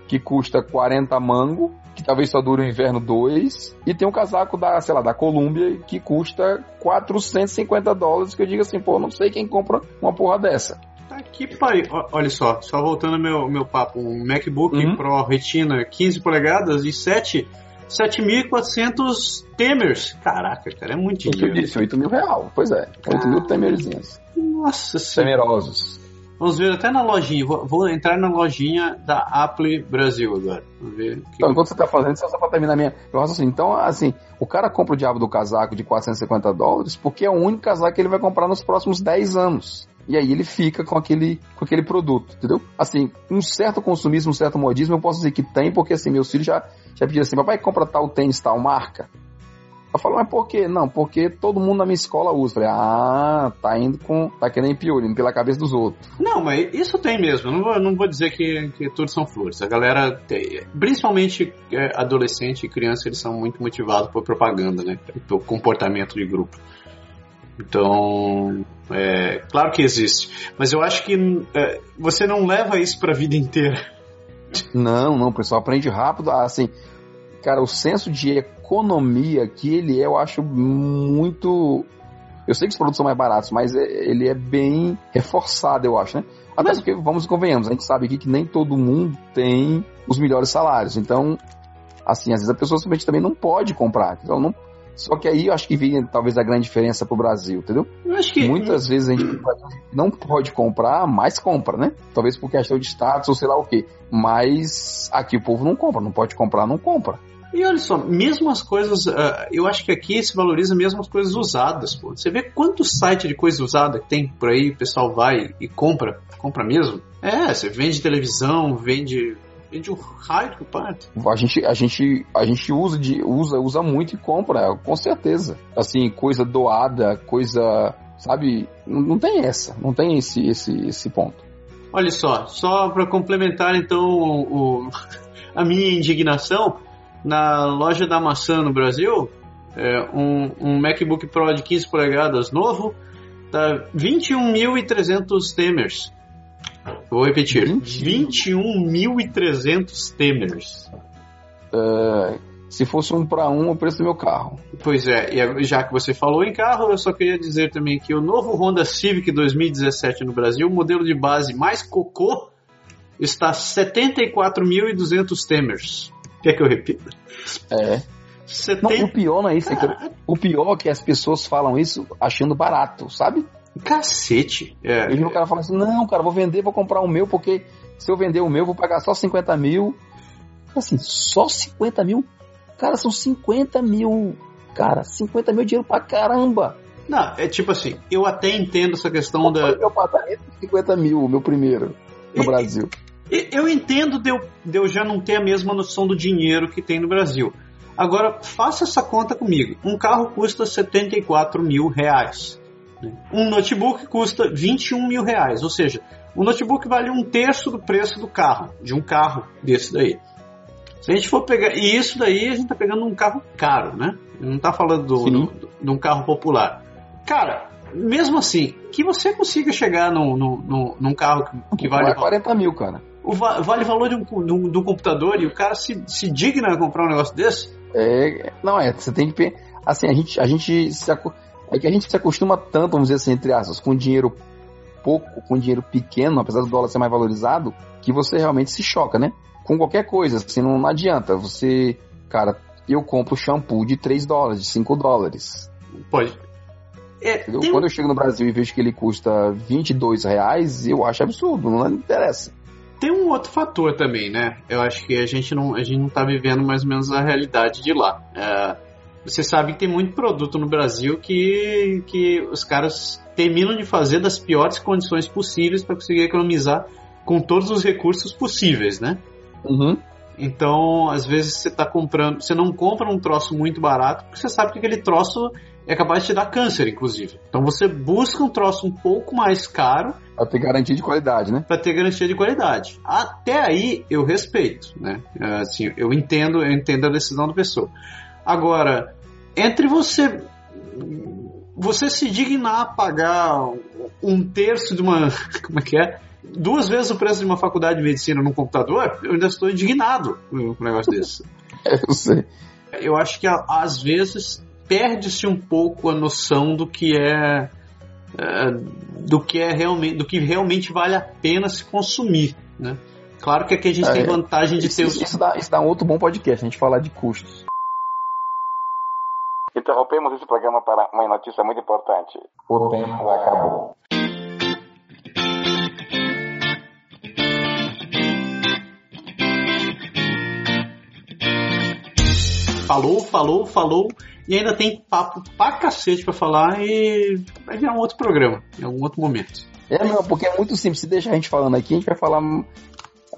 Speaker 2: que custa 40 mango, que talvez só dure o inverno 2, e tem um casaco da, sei lá, da Columbia que custa 450 dólares, que eu digo assim, pô, não sei quem compra uma porra dessa.
Speaker 1: Tá que pariu. Ó, Olha só, só voltando ao meu, meu papo. Um MacBook
Speaker 2: Uhum.
Speaker 1: Pro Retina 15 polegadas e 7 7.400 temers. Caraca, cara, é muito
Speaker 2: O que eu
Speaker 1: dinheiro.
Speaker 2: disse, 8 mil real. Pois é, 8 mil temerzinhos.
Speaker 1: Nossa senhora.
Speaker 2: Temerosos.
Speaker 1: Vamos ver até na lojinha. Vou, vou entrar na lojinha da Apple Brasil agora. Vamos ver.
Speaker 2: Então, enquanto você tá fazendo isso, só pra terminar minha. Eu assim, então, assim, o cara compra o diabo do casaco de 450 dólares porque é o único casaco que ele vai comprar nos próximos 10 anos. E aí ele fica com aquele, com aquele produto, entendeu? Assim, um certo consumismo, um certo modismo, eu posso dizer que tem, porque assim, meus filhos já, já pediram assim, papai, compra tal tênis, tal marca. Eu falo, mas por quê? Não, porque todo mundo na minha escola usa. Falei, ah, tá indo com. tá que nem indo pela cabeça dos outros.
Speaker 1: Não, mas isso tem mesmo. Não vou, não vou dizer que, que tudo são flores. A galera, tem, principalmente é, adolescente e criança, eles são muito motivados por propaganda, né? Pelo comportamento de grupo. Então, é, claro que existe. Mas eu acho que é, você não leva isso pra vida inteira.
Speaker 2: Não, não, o pessoal aprende rápido. Ah, Assim, cara, o senso de economia que ele é, eu acho muito. Eu sei que os produtos são mais baratos, mas é- ele é bem reforçado, eu acho, né? Até porque, vamos e convenhamos, a gente sabe aqui que nem todo mundo tem os melhores salários. Então, assim, às vezes a pessoa simplesmente também não pode comprar. Então, não... Só que aí eu acho que vem talvez a grande diferença pro Brasil, entendeu?
Speaker 1: Eu acho que.
Speaker 2: Muitas vezes a gente não pode comprar, mas compra, né? Talvez por questão de status ou sei lá o quê. Mas aqui o povo não compra, não pode comprar, não compra.
Speaker 1: E olha só, mesmo as coisas. ah, eu acho que aqui se valoriza mesmo as coisas usadas, pô. Você vê quanto site de coisa usada que tem por aí, o pessoal vai e compra. Compra mesmo? É, você vende televisão, vende. Vende o raio que parte.
Speaker 2: A gente, a gente, a gente usa, de, usa, usa muito e compra, com certeza. Assim, coisa doada, coisa, sabe? Não, não tem essa, não tem esse, esse, esse ponto.
Speaker 1: Olha só, só para complementar então o- o- a minha indignação, na loja da maçã no Brasil, é, um, um MacBook Pro de 15 polegadas novo tá 21.300 temers. Vou repetir, 21.300 temers.
Speaker 2: Se fosse um para um, o preço do meu carro.
Speaker 1: Pois é, e já que você falou em carro, eu só queria dizer também que o novo Honda Civic 2017 no Brasil, o modelo de base mais cocô, está 74.200 temers. Quer que eu repita?
Speaker 2: É. Não,
Speaker 1: 70...
Speaker 2: o pior não é isso. é que- o pior é que as pessoas falam isso achando barato, sabe?
Speaker 1: Cacete. É,
Speaker 2: Eu vi o cara falando assim, não, cara, vou vender, vou comprar o meu, porque se eu vender o meu, vou pagar só 50 mil. Assim, só 50 mil? Cara, são 50 mil. Cara, 50 mil é dinheiro pra caramba.
Speaker 1: Não, é tipo assim, eu até entendo essa questão da.
Speaker 2: Meu apartamento é 50 mil, o meu primeiro, no
Speaker 1: E-
Speaker 2: Brasil.
Speaker 1: E- Eu entendo de eu, de eu já não ter a mesma noção do dinheiro que tem no Brasil. Agora, faça essa conta comigo. Um carro custa 74 mil reais. Né? Um notebook custa 21 mil reais. Ou seja, o notebook vale um terço do preço do carro, de um carro desse daí. Se a gente for pegar. E isso daí a gente tá pegando um carro caro, né? Não tá falando do, do- do- de um carro popular. Cara, mesmo assim, que você consiga chegar num, num, carro que, que vale,
Speaker 2: Vale 40 mil, cara.
Speaker 1: o va- vale valor de um, um- um computador e o cara se, se digna a comprar um negócio desse?
Speaker 2: É, não é, você tem que assim, a gente a gente se é que a gente se acostuma tanto, vamos dizer assim, entre aspas, com dinheiro pouco, com dinheiro pequeno, apesar do dólar ser mais valorizado, que você realmente se choca, né? Com qualquer coisa, assim, não, não adianta. Você, cara, eu compro shampoo de 3 dólares, de 5 dólares.
Speaker 1: Pode. É, tem
Speaker 2: Quando eu chego no Brasil e vejo que ele custa 22 reais, eu acho absurdo, não interessa.
Speaker 1: Tem um outro fator também, né? Eu acho que a gente não, a gente não tá vivendo mais ou menos a realidade de lá. É, você sabe que tem muito produto no Brasil que, que os caras terminam de fazer das piores condições possíveis para conseguir economizar com todos os recursos possíveis, né?
Speaker 2: Uhum.
Speaker 1: Então, às vezes você tá comprando, você não compra um troço muito barato porque você sabe que aquele troço é capaz de te dar câncer, inclusive. Então você busca um troço um pouco mais caro
Speaker 2: Pra ter garantia de qualidade, né?
Speaker 1: para ter garantia de qualidade. Até aí eu respeito, né? Assim, eu entendo, eu entendo a decisão da pessoa. Agora, entre você você se dignar a pagar um terço de uma, como é que é? Duas vezes o preço de uma faculdade de medicina num computador, eu ainda estou indignado com um negócio desse.
Speaker 2: Eu sei.
Speaker 1: Eu acho que às vezes perde-se um pouco a noção do que é, é, do que é realmente do que realmente vale a pena se consumir, né? Claro que aqui a gente
Speaker 2: É,
Speaker 1: tem vantagem de
Speaker 2: Isso,
Speaker 1: ter os
Speaker 2: isso dá, isso dá um outro bom podcast, a gente falar de custos. Interrompemos esse programa para uma notícia muito importante. O tempo acabou.
Speaker 1: falou, falou, falou e ainda tem papo pra cacete pra falar e vai virar um outro programa em algum outro momento.
Speaker 2: É, não, porque é muito simples. Se deixa a gente falando aqui, a gente vai falar.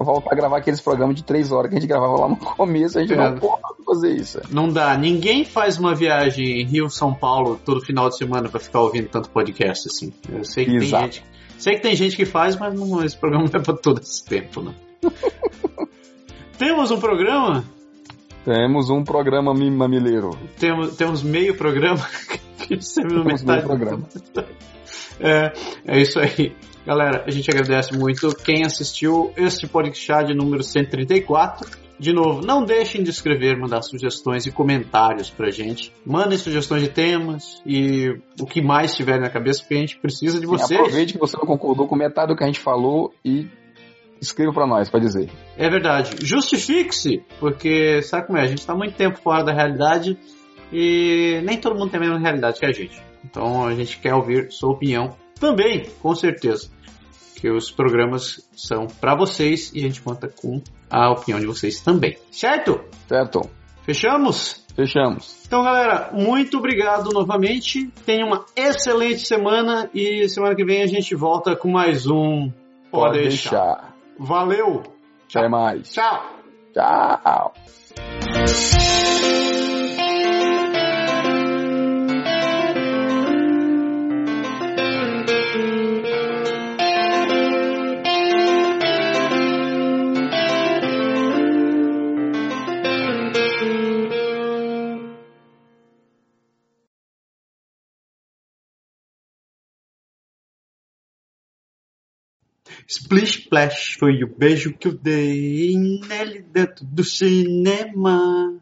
Speaker 2: Voltar a gravar aqueles programas de três horas que a gente gravava lá no começo, a gente
Speaker 1: É.
Speaker 2: não pode fazer isso.
Speaker 1: Não dá, ninguém faz uma viagem Rio-São Paulo todo final de semana pra ficar ouvindo tanto podcast assim. Eu sei que
Speaker 2: Exato.
Speaker 1: tem gente, sei que tem gente que faz, mas não, esse programa não é pra todo esse tempo, né? Temos um programa,
Speaker 2: Temos um programa mi- mamileiro.
Speaker 1: temos, temos meio programa que
Speaker 2: Temos
Speaker 1: metade
Speaker 2: meio programa.
Speaker 1: É, é isso aí. Galera, a gente agradece muito quem assistiu este podcast número 134. De novo, não deixem de escrever, mandar sugestões e comentários pra gente. Mandem sugestões de temas e o que mais tiver na cabeça, porque a gente precisa de
Speaker 2: Sim,
Speaker 1: vocês.
Speaker 2: aproveite que você não concordou com metade do que a gente falou e escreva pra nós, pra dizer.
Speaker 1: É verdade. Justifique-se, porque sabe como é? A gente está muito tempo fora da realidade e nem todo mundo tem a mesma realidade que a gente. Então a gente quer ouvir sua opinião também, com certeza. Que os programas são para vocês e a gente conta com a opinião de vocês também. Certo?
Speaker 2: Certo?
Speaker 1: Fechamos?
Speaker 2: Fechamos.
Speaker 1: Então, galera, muito obrigado novamente. Tenha uma excelente semana e semana que vem a gente volta com mais um Pode, deixar. Valeu.
Speaker 2: Até mais.
Speaker 1: Tchau.
Speaker 2: Tchau.
Speaker 1: Splish Splash foi o beijo que eu dei nele dentro do cinema.